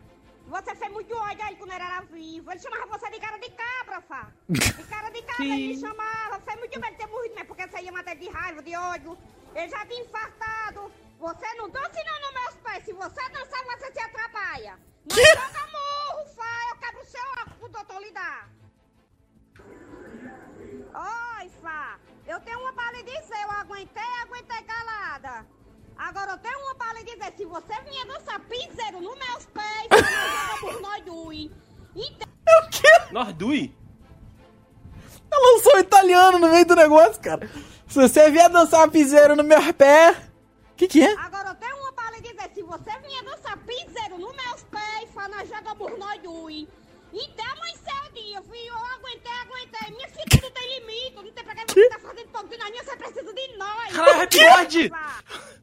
Você fez muito ódio a ele quando ele era vivo. Ele chamava você de cara de cabra, Fá. De cara de cabra ele chamava. Fez muito bem ter morrido, mas porque você ia matar de raiva, de ódio. Ele já tinha infartado. Você não dança não nos meus pés. Se você dançar, você se atrapalha. Não joga morro, Agora eu tenho uma pra lhe dizer. Se você vinha dançar piseiro nos meus pés, nós jogamos nós dois. Então... Nordui? Ela lançou um italiano no meio do negócio, cara. Se você vier dançar piseiro no meu pé. Que que é? Agora eu tenho uma pra lhe dizer. Se você vinha dançar piseiro nos meus pés, nós jogamos nós dois. Então amanheceu o dia, filho. Eu aguentei, aguentei. Minha filha tudo tem limite. Não tem pra que você tá fazendo de nós. Minha, você precisa de nós. Caralho, Happy God!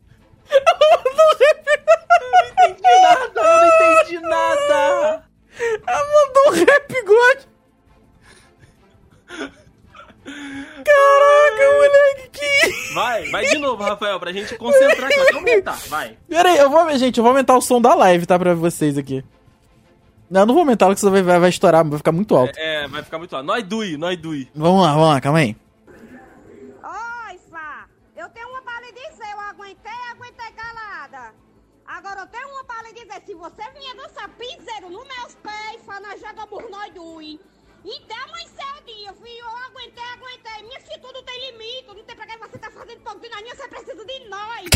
Eu não entendi nada, eu não entendi nada. Ela mandou um rap god. Caraca, moleque, que Vai, vai de novo, Rafael, pra gente concentrar aqui. Vai aumentar, vai. Pera aí, eu vou, gente, eu vou aumentar o som da live, tá? Pra vocês aqui. Não, eu não vou aumentar, porque senão vai, vai, vai estourar, vai ficar muito alto. É, vai ficar muito alto. Nós dui, nós dui. Vamos lá, vamos lá, calma aí. Dizer. Se você vinha dançar piseiro nos meus pés, Fá, nós jogamos nós dois. Então, mãe cedinha, filho, eu aguentei, aguentei. Minha filha, tudo tem limite. Não tem pra que você tá fazendo pouco de naninha, você precisa de nós.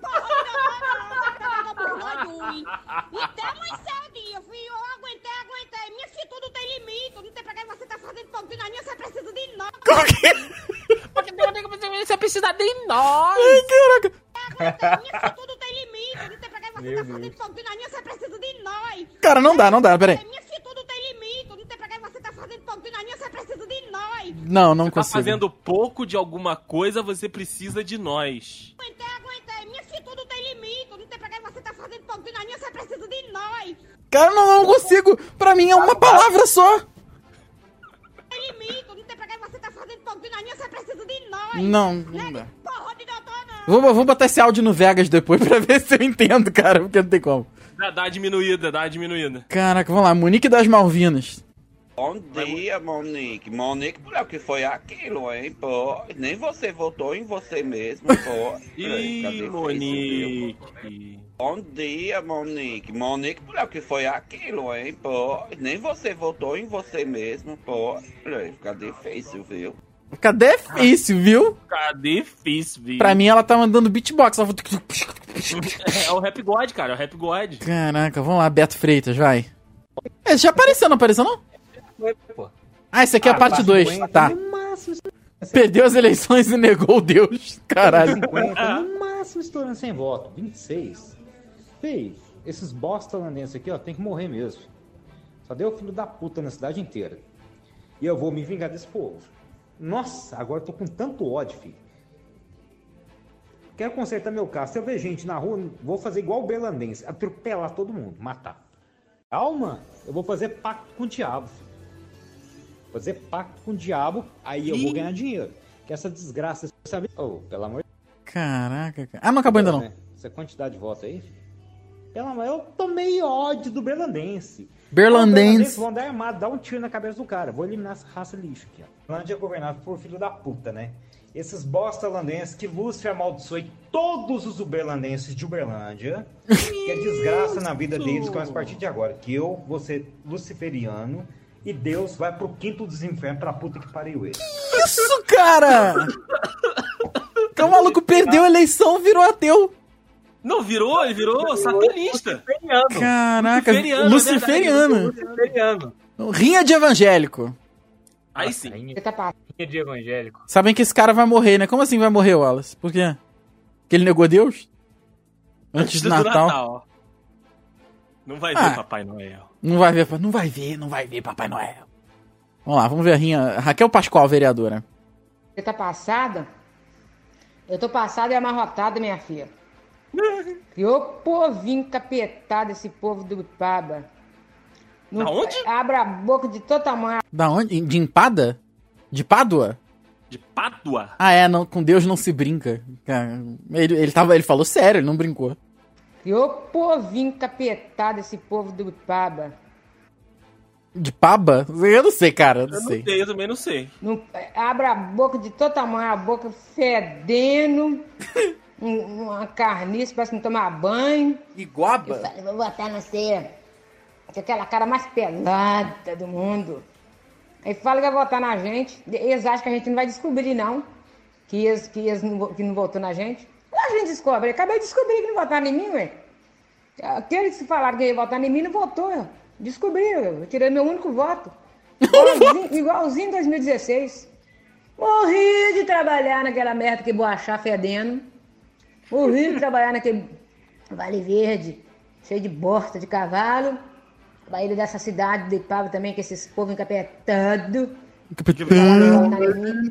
Porra, não, não, não, nós dois. Então, mãe cedinha, filho, eu aguentei, aguentei. Minha filha, tudo tem limite. Não tem pra que você tá fazendo pouco de naninha, você precisa de nós. Porque você precisa de nós. Ai, caraca. Minha filha, tudo tem limite. Não tem pra que você tá fazendo você precisa de nós. Cara, não dá, não dá, pera aí. Minha filha, tudo tem limite. Não tem pra que você tá fazendo pouco de naninha, você precisa de nós. Não, não Você tá consigo. fazendo pouco de alguma coisa, você precisa de nós. Aguentei, aguentei. Minha filha, tudo tem limite. Não tem pra que você tá fazendo pouco de naninha, você precisa de nós. Cara, não, não consigo. Pra mim é uma palavra só. Tem limite. Não tem pra que você tá fazendo pouco de naninha, você precisa de nós. Não, não dá. Vou, vou botar esse áudio no Vegas depois pra ver se eu entendo, cara, porque não tem como. Dá, dá diminuída, dá uma diminuída. Caraca, vamos lá, Monique das Malvinas. Bom dia, Monique. Monique, por o que foi aquilo, hein, pô? Nem você votou em você mesmo, pô. Ih, Fica difícil, Monique. viu? Bom dia, Monique. Monique, por o que foi aquilo, hein, pô? Nem você votou em você mesmo, pô. Fica difícil, viu? Cadê difícil, viu? Tá difícil, viu? Pra mim ela tá mandando beatbox. Ela... É o Rap God, cara, é o Rap God. Caraca, vamos lá, Beto Freitas, vai. É, já apareceu, não apareceu não? Ah, esse aqui é a Ah, parte 2, 50, tá. Perdeu as eleições e negou Deus. Caralho. 50, no máximo estourando sem voto. 26. Fei, esses bosta holandenses aqui, ó, tem que morrer mesmo. Só deu filho da puta na cidade inteira. E eu vou me vingar desse povo. Nossa, agora eu tô com tanto ódio, filho. Quero consertar meu carro. Se eu ver gente na rua, vou fazer igual o berlandense. Atropelar todo mundo, matar. Calma, eu vou fazer pacto com o diabo. filho. Fazer pacto com o diabo, aí eu vou ganhar dinheiro. Que essa desgraça, sabe? Oh, pelo amor de Caraca, cara. Ah, não acabou ainda não. né? Essa quantidade de votos aí. Pelo amor, eu tomei ódio do berlandense. Berlandense. Os vão dar armado, dar um tiro na cabeça do cara. Vou eliminar essa raça lixo aqui, ó. Irlândia é governado por filho da puta, né? Esses bosta holandenses que Lúcifer amaldiçoe todos os uberlandenses de Uberlândia. que é desgraça na vida deles, começa a partir de agora. Que eu vou ser luciferiano e Deus vai pro quinto dos infernos pra puta que pariu ele. Isso, cara! Que o maluco perdeu a eleição, virou ateu. Não, virou, ele virou satanista. Caraca, Luciferiano, luciferiano. é verdade, luciferiano. Rinha de evangélico. Aí sim. Você tá passando de evangélico. Sabem que esse cara vai morrer, né? Como assim vai morrer, Wallace? Por quê? Que ele negou Deus? Antes do Natal. Não vai Ah. ver Papai Noel. Não vai ver, não vai ver, não vai ver Papai Noel. Vamos lá, vamos ver a rinha. Raquel Pascoal, vereadora. Você tá passada? Eu tô passada e amarrotada, minha filha. E ô povinho capetado, esse povo do Paba. Não, Da onde? Abra a boca de todo tamanho. Da onde? De empada? De Pádua? De Pádua? Ah, é, não, com Deus não se brinca. Ele, ele, tava, ele falou sério, ele não brincou. E ô povinho capetado, esse povo do Paba. De Paba? Eu não sei, cara, eu não Eu não sei. sei, eu também não sei. Não, abra a boca de todo tamanho, a boca fedendo. um- uma carniça, parece não tomar banho. Iguaba? Eu falei, vou botar na ceia. Com aquela cara mais pelada do mundo. Aí fala que vai votar na gente. Eles acham que a gente não vai descobrir, não. Que eles, que eles não, que não votou na gente. A gente descobre. Acabei de descobrir que não votaram em mim, ué. Aqueles que falaram que ia votar em mim não votou. Descobriram. Eu tirei meu único voto. Igualzinho, igualzinho em 2016. Morri de trabalhar naquela merda que boachar fedendo. Morri de trabalhar naquele Vale Verde, cheio de bosta de cavalo. Baíra dessa cidade de Pava também, que esses povos encapetados.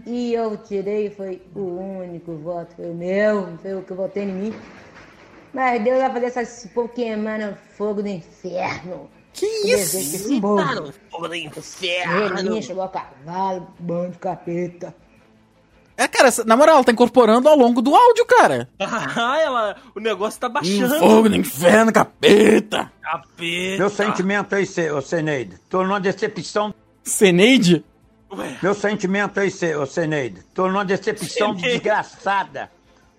E eu tirei, foi o único voto, foi o meu, foi o que eu votei em mim. Mas Deus vai fazer esse povo queimar no fogo do inferno. Que isso? Povo. Fogo do inferno. Relincha, igual cavalo, bando de capeta. É, cara, na moral, ela tá incorporando ao longo do áudio, cara. Ah, ela, o negócio tá baixando. Fogo no inferno, capeta. Capeta. Meu sentimento aí, Cê- ô Ceneide. Tô numa decepção. Ceneide? Meu sentimento aí, Cê- ô Ceneide. Tô numa decepção Ceneide. desgraçada.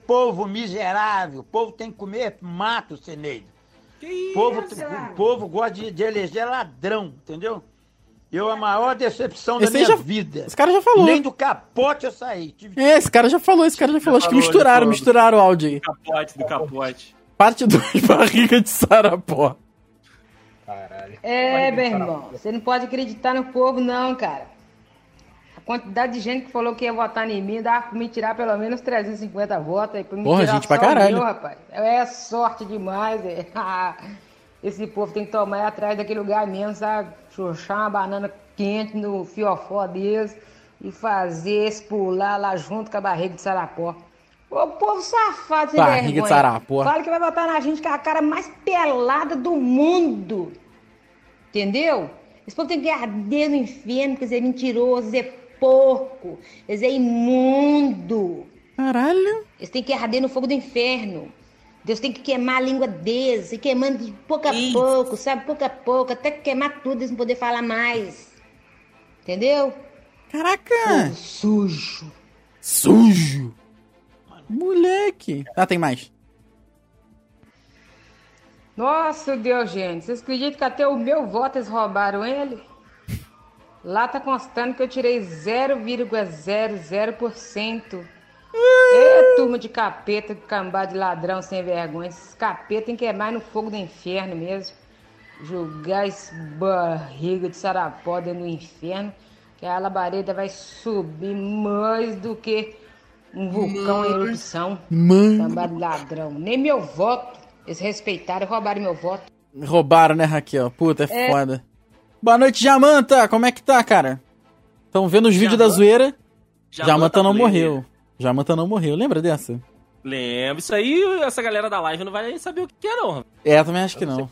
Povo miserável. Povo tem que comer mato, Ceneide. Que povo, isso? O povo gosta de, de eleger ladrão, entendeu? Eu, a maior decepção da Esse aí minha já- vida. esse cara já falou. Nem do capote eu saí. Tive É, esse cara já falou, esse cara já falou. Acho que misturaram, misturaram o áudio aí. Capote do capote. Parte 2, barriga de Sarapó. Caralho. É, meu irmão, você não pode acreditar no povo, não, cara. A quantidade de gente que falou que ia votar em mim dava pra me tirar pelo menos 350 votos aí pra me Porra, tirar gente pra caralho. meu, rapaz. É sorte demais, é. Esse povo tem que tomar atrás daquele lugar mesmo, sabe? Chuchar uma banana quente no fiofó deles e fazer esse pular lá junto com a barriga de Sarapó. Ô, povo safado, sem Barriga de vergonha. Sarapó. Fala que vai votar na gente com a cara mais pelada do mundo. Entendeu? Esse povo tem que arder no inferno, porque eles é mentiroso, eles é porco, eles é imundo. Caralho. Eles têm que arder no fogo do inferno. Deus tem que queimar a língua deles, e queimando de pouco a pouco, sabe? Pouco a pouco, até que queimar tudo, eles não poder falar mais. Entendeu? Caraca! Sujo. Sujo. Moleque. Ah, tem mais. Nossa, Deus, gente. Vocês acreditam que até o meu voto eles roubaram ele? Lá tá constando que eu tirei 0,00%. É turma de capeta, cambá de ladrão sem vergonha. Esses capeta tem que queimar no fogo do inferno mesmo. Julgar esse barriga de sarapó dentro do inferno. Que a labareda vai subir mais do que um vulcão em erupção. Mano. Cambá de ladrão. Nem meu voto. Eles respeitaram e roubaram meu voto. Roubaram, né, Raquel? Puta, é, É. foda. Boa noite, Jamanta. Como é que tá, cara? Estão vendo os vídeos da zoeira? Jamanta Jamanta não player. morreu. Jamanta não morreu. Lembra dessa? Lembra, isso aí, essa galera da live não vai saber o que é, não. É, também acho que não.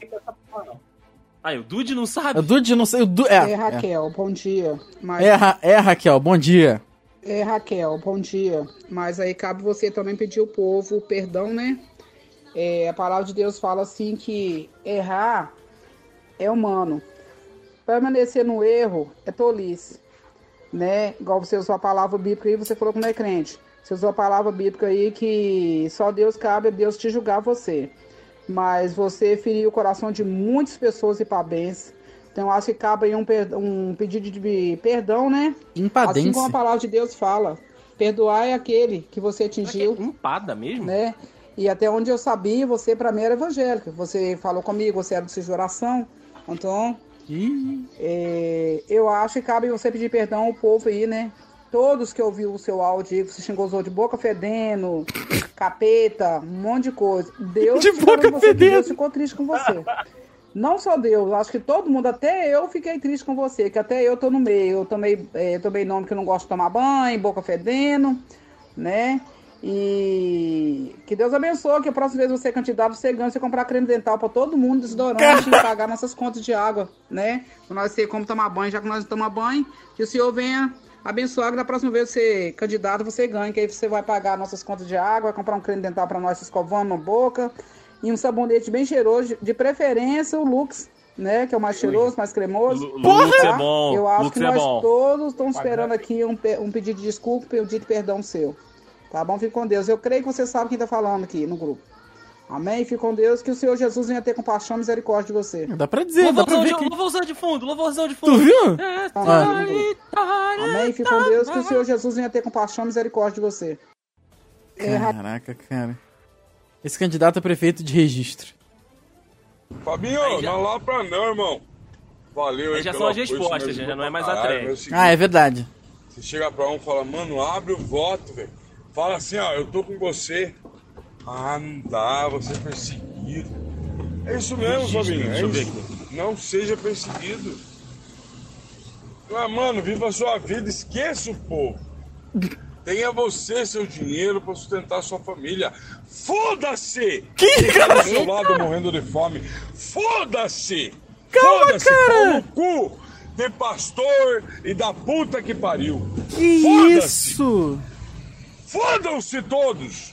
Aí, o Dude não sabe. O Dude não sei. O Du... É, É, Raquel, bom dia. Mas... É, Ra- é, Raquel, bom dia. É, Raquel, bom dia. Mas aí cabe você também pedir o povo perdão, né? É, a palavra de Deus fala assim que errar é humano. Permanecer no erro é tolice, né? Igual você usou a palavra bíblica aí, você falou que não é crente. Você usou a palavra bíblica aí que só Deus cabe a Deus te julgar você. Mas você feriu o coração de muitas pessoas e parabéns. Então eu acho que cabe aí um, um pedido de perdão, né? Impadência. Assim como a palavra de Deus fala. Perdoar é aquele que você atingiu. Empada mesmo? Né? E até onde eu sabia, você para mim era evangélica. Você falou comigo, você era do de oração. Então, é, eu acho que cabe você pedir perdão ao povo aí, né? Todos que ouviu o seu áudio aí, você xingou de boca fedendo, capeta, um monte de coisa. Deus De boca você, fedendo. Deus ficou triste com você. Não só Deus, acho que todo mundo, até eu fiquei triste com você, que até eu tô no meio. Eu tomei, é, tomei nome que eu não gosto de tomar banho, boca fedendo, né? E que Deus abençoe, que a próxima vez você é candidato, você ganha, você comprar creme dental pra todo mundo, desodorante e pagar nossas contas de água, né? Pra nós ter como tomar banho, já que nós não tomamos banho, que o Senhor venha abençoar, que da próxima vez você é candidato, você ganha, que aí você vai pagar nossas contas de água, vai comprar um creme dental pra nós escovando na boca e um sabonete bem cheiroso, de preferência o Lux, né? Que é o mais cheiroso, mais cremoso. Lu- Lux é Tá? bom, Eu acho Lux que é nós bom. todos estamos esperando aqui um, pe- um pedido de desculpa, um pedido de perdão seu. Tá bom? Fique com Deus. Eu creio que você sabe quem tá falando aqui no grupo. Amém? Fique com Deus. Que o Senhor Jesus venha ter compaixão e misericórdia de você. Dá pra dizer, dá pra Louvorzão ver de, que... louvorzão de fundo, louvorzão de fundo. Tu viu? É, Ah. Amém? Fique com Deus. Que o Senhor Jesus venha ter compaixão e misericórdia de você. É, Ra- Caraca, cara. Esse candidato a prefeito de registro. Fabinho, não lá pra não, irmão. Valeu, Aí já são as respostas, me já ajudou não é mais a caralho, seguinte, Ah, é verdade. Você chega pra um e fala, mano, abre o voto, velho. Fala assim, ó, eu tô com você. Ah, não dá, você é perseguido. É isso mesmo, Fabinho, é deixa eu ver isso. Não seja perseguido. Ah, mano, viva a sua vida, esqueça o povo. Tenha você seu dinheiro pra sustentar sua família. Foda-se! Que Quem tá do cara? seu lado morrendo de fome. Foda-se! Calma, Foda-se! cara! Pau no cu de pastor e da puta que pariu. Que Foda-se! isso? Fodam-se todos!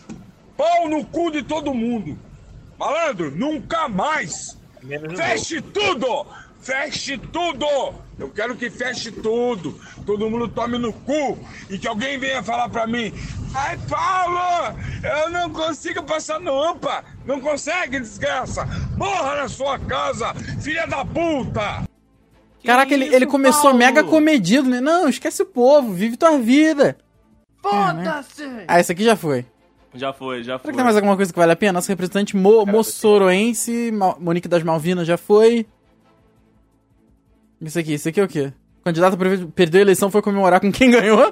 Pau no cu de todo mundo! Malandro, nunca mais! Feche tudo! Feche tudo! Eu quero que feche tudo! Todo mundo tome no cu e que alguém venha falar pra mim: Ai, Paulo, eu não consigo passar no UPA! Não consegue, desgraça! Morra na sua casa, filha da puta! Caraca, ele, ele começou mega comedido, né? Não, esquece o povo, vive tua vida. Foda-se! Ah, esse aqui já foi. Já foi, já Será foi. que tem mais alguma coisa que vale a pena? Nossa representante Mo, Mossoroense, Ma- Monique das Malvinas já foi. Isso aqui, isso aqui é o quê? O candidato perdeu a eleição foi comemorar com quem ganhou?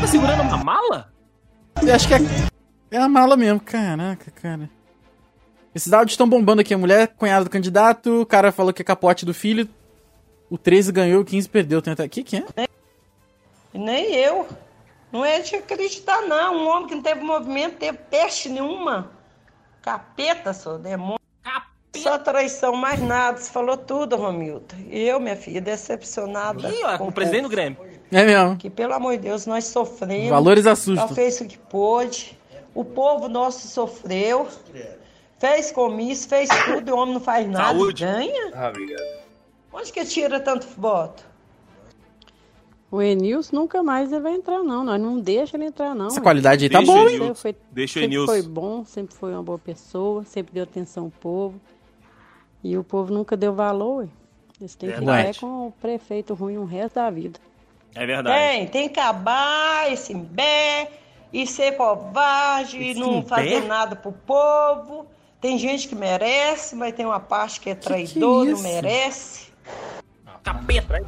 Tá segurando uma mala? Eu acho que é, é a mala mesmo. Caraca, cara. Esses áudios estão bombando aqui. A mulher, cunhada do candidato, o cara falou que é capote do filho. O 13 ganhou, o 15 perdeu. Tem até... que que é? Nem eu. Não é de acreditar, não. Um homem que não teve movimento, teve peste nenhuma. Capeta, seu demônio. Só traição, mais nada. Você falou tudo, Romildo. E eu, minha filha, decepcionada. Ih, ó, com o presidente do. Grêmio. É mesmo. Que, pelo amor de Deus, nós sofremos. Valores assustam. Ela fez o que pôde. O povo nosso sofreu. Fez comício, fez tudo e o homem não faz nada. Saúde. Ganha? Ah, obrigado. Onde que tira tanto voto? O Enilson nunca mais ele vai entrar, não. Nós não deixa ele entrar, não. Essa qualidade aí tá Deixa boa, hein? Enilson. Foi, Deixa o sempre Enilson. foi bom, sempre foi uma boa pessoa, sempre deu atenção ao povo. E o povo nunca deu valor. Eles têm que ficar com o prefeito ruim o resto da vida. É verdade. Tem, tem que acabar esse imbé e ser covarde e não fazer nada pro povo. Tem gente que merece, mas tem uma parte que é traidor, não isso? merece. Capeta.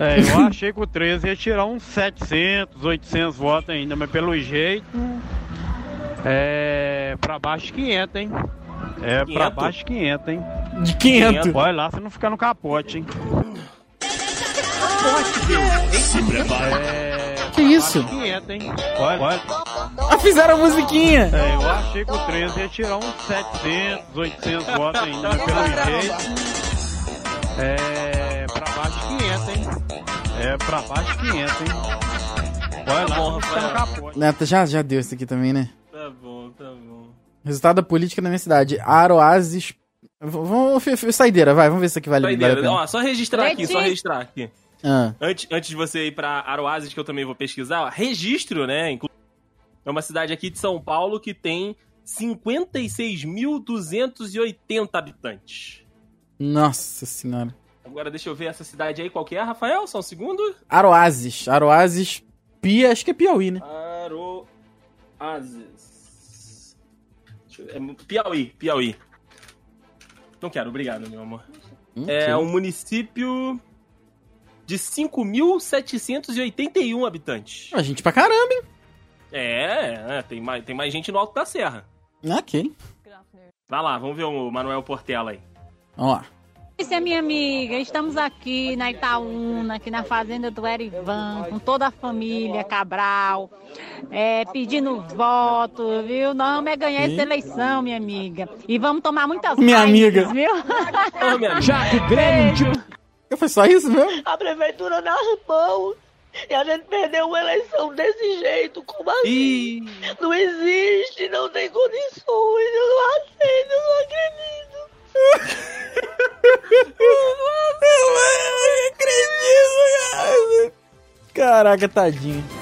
É, eu achei que o 13 ia tirar uns 700, 800 votos ainda, mas pelo jeito. É. Pra baixo 500, hein? É, pra 500? baixo 500, hein? De 500. Olha lá, você não ficar no capote, hein? Se prepara. É. Que isso? 500, hein? Olha, olha. Ah, fizeram a musiquinha. É, eu achei que o 13 ia tirar uns 700, 800 votos ainda, mas pelo jeito. É. Pra baixo 500, hein? É, pra baixo 500, hein? Olha lá, bom, não ficar no Rafael. Já, já deu esse aqui também, né? Tá bom, tá bom. Resultado da política na minha cidade. Aroazes. Vamos, saideira, vai, vamos ver se aqui vale, vale a Saideira. pena. Ó, só registrar aqui, só registrar aqui. Ah. Antes, antes de você ir pra Aroazes, que eu também vou pesquisar, ó, registro, né? É uma cidade aqui de São Paulo que tem 56.280 habitantes. Nossa senhora. Agora deixa eu ver essa cidade aí, qual que é, Rafael? Só um segundo. Aroazes. Aroazes. Pia, acho que é Piauí, né? Aroazes. É Piauí, Piauí. Não quero, obrigado, meu amor. É um município de 5.781 habitantes. A gente pra caramba, hein? É, é, tem, mais, tem mais gente no Alto da Serra. Ok. Vai lá, vamos ver o Manuel Portela aí. Vamos lá. Isso é minha amiga, estamos aqui na Itaúna, aqui na fazenda do Erivan, com toda a família Cabral, é, pedindo voto, viu? Nós vamos é ganhar essa eleição, minha amiga. E vamos tomar muitas Minha amiga. viu? Ô, minha amiga. Jaque Grêmio. Foi só isso mesmo? A prefeitura nas mãos. E a gente perdeu uma eleição desse jeito. Como assim? Ih. Não existe, não tem condições. Eu não aceito, eu não acredito. Eu não acredito, cara. Caraca, tadinho.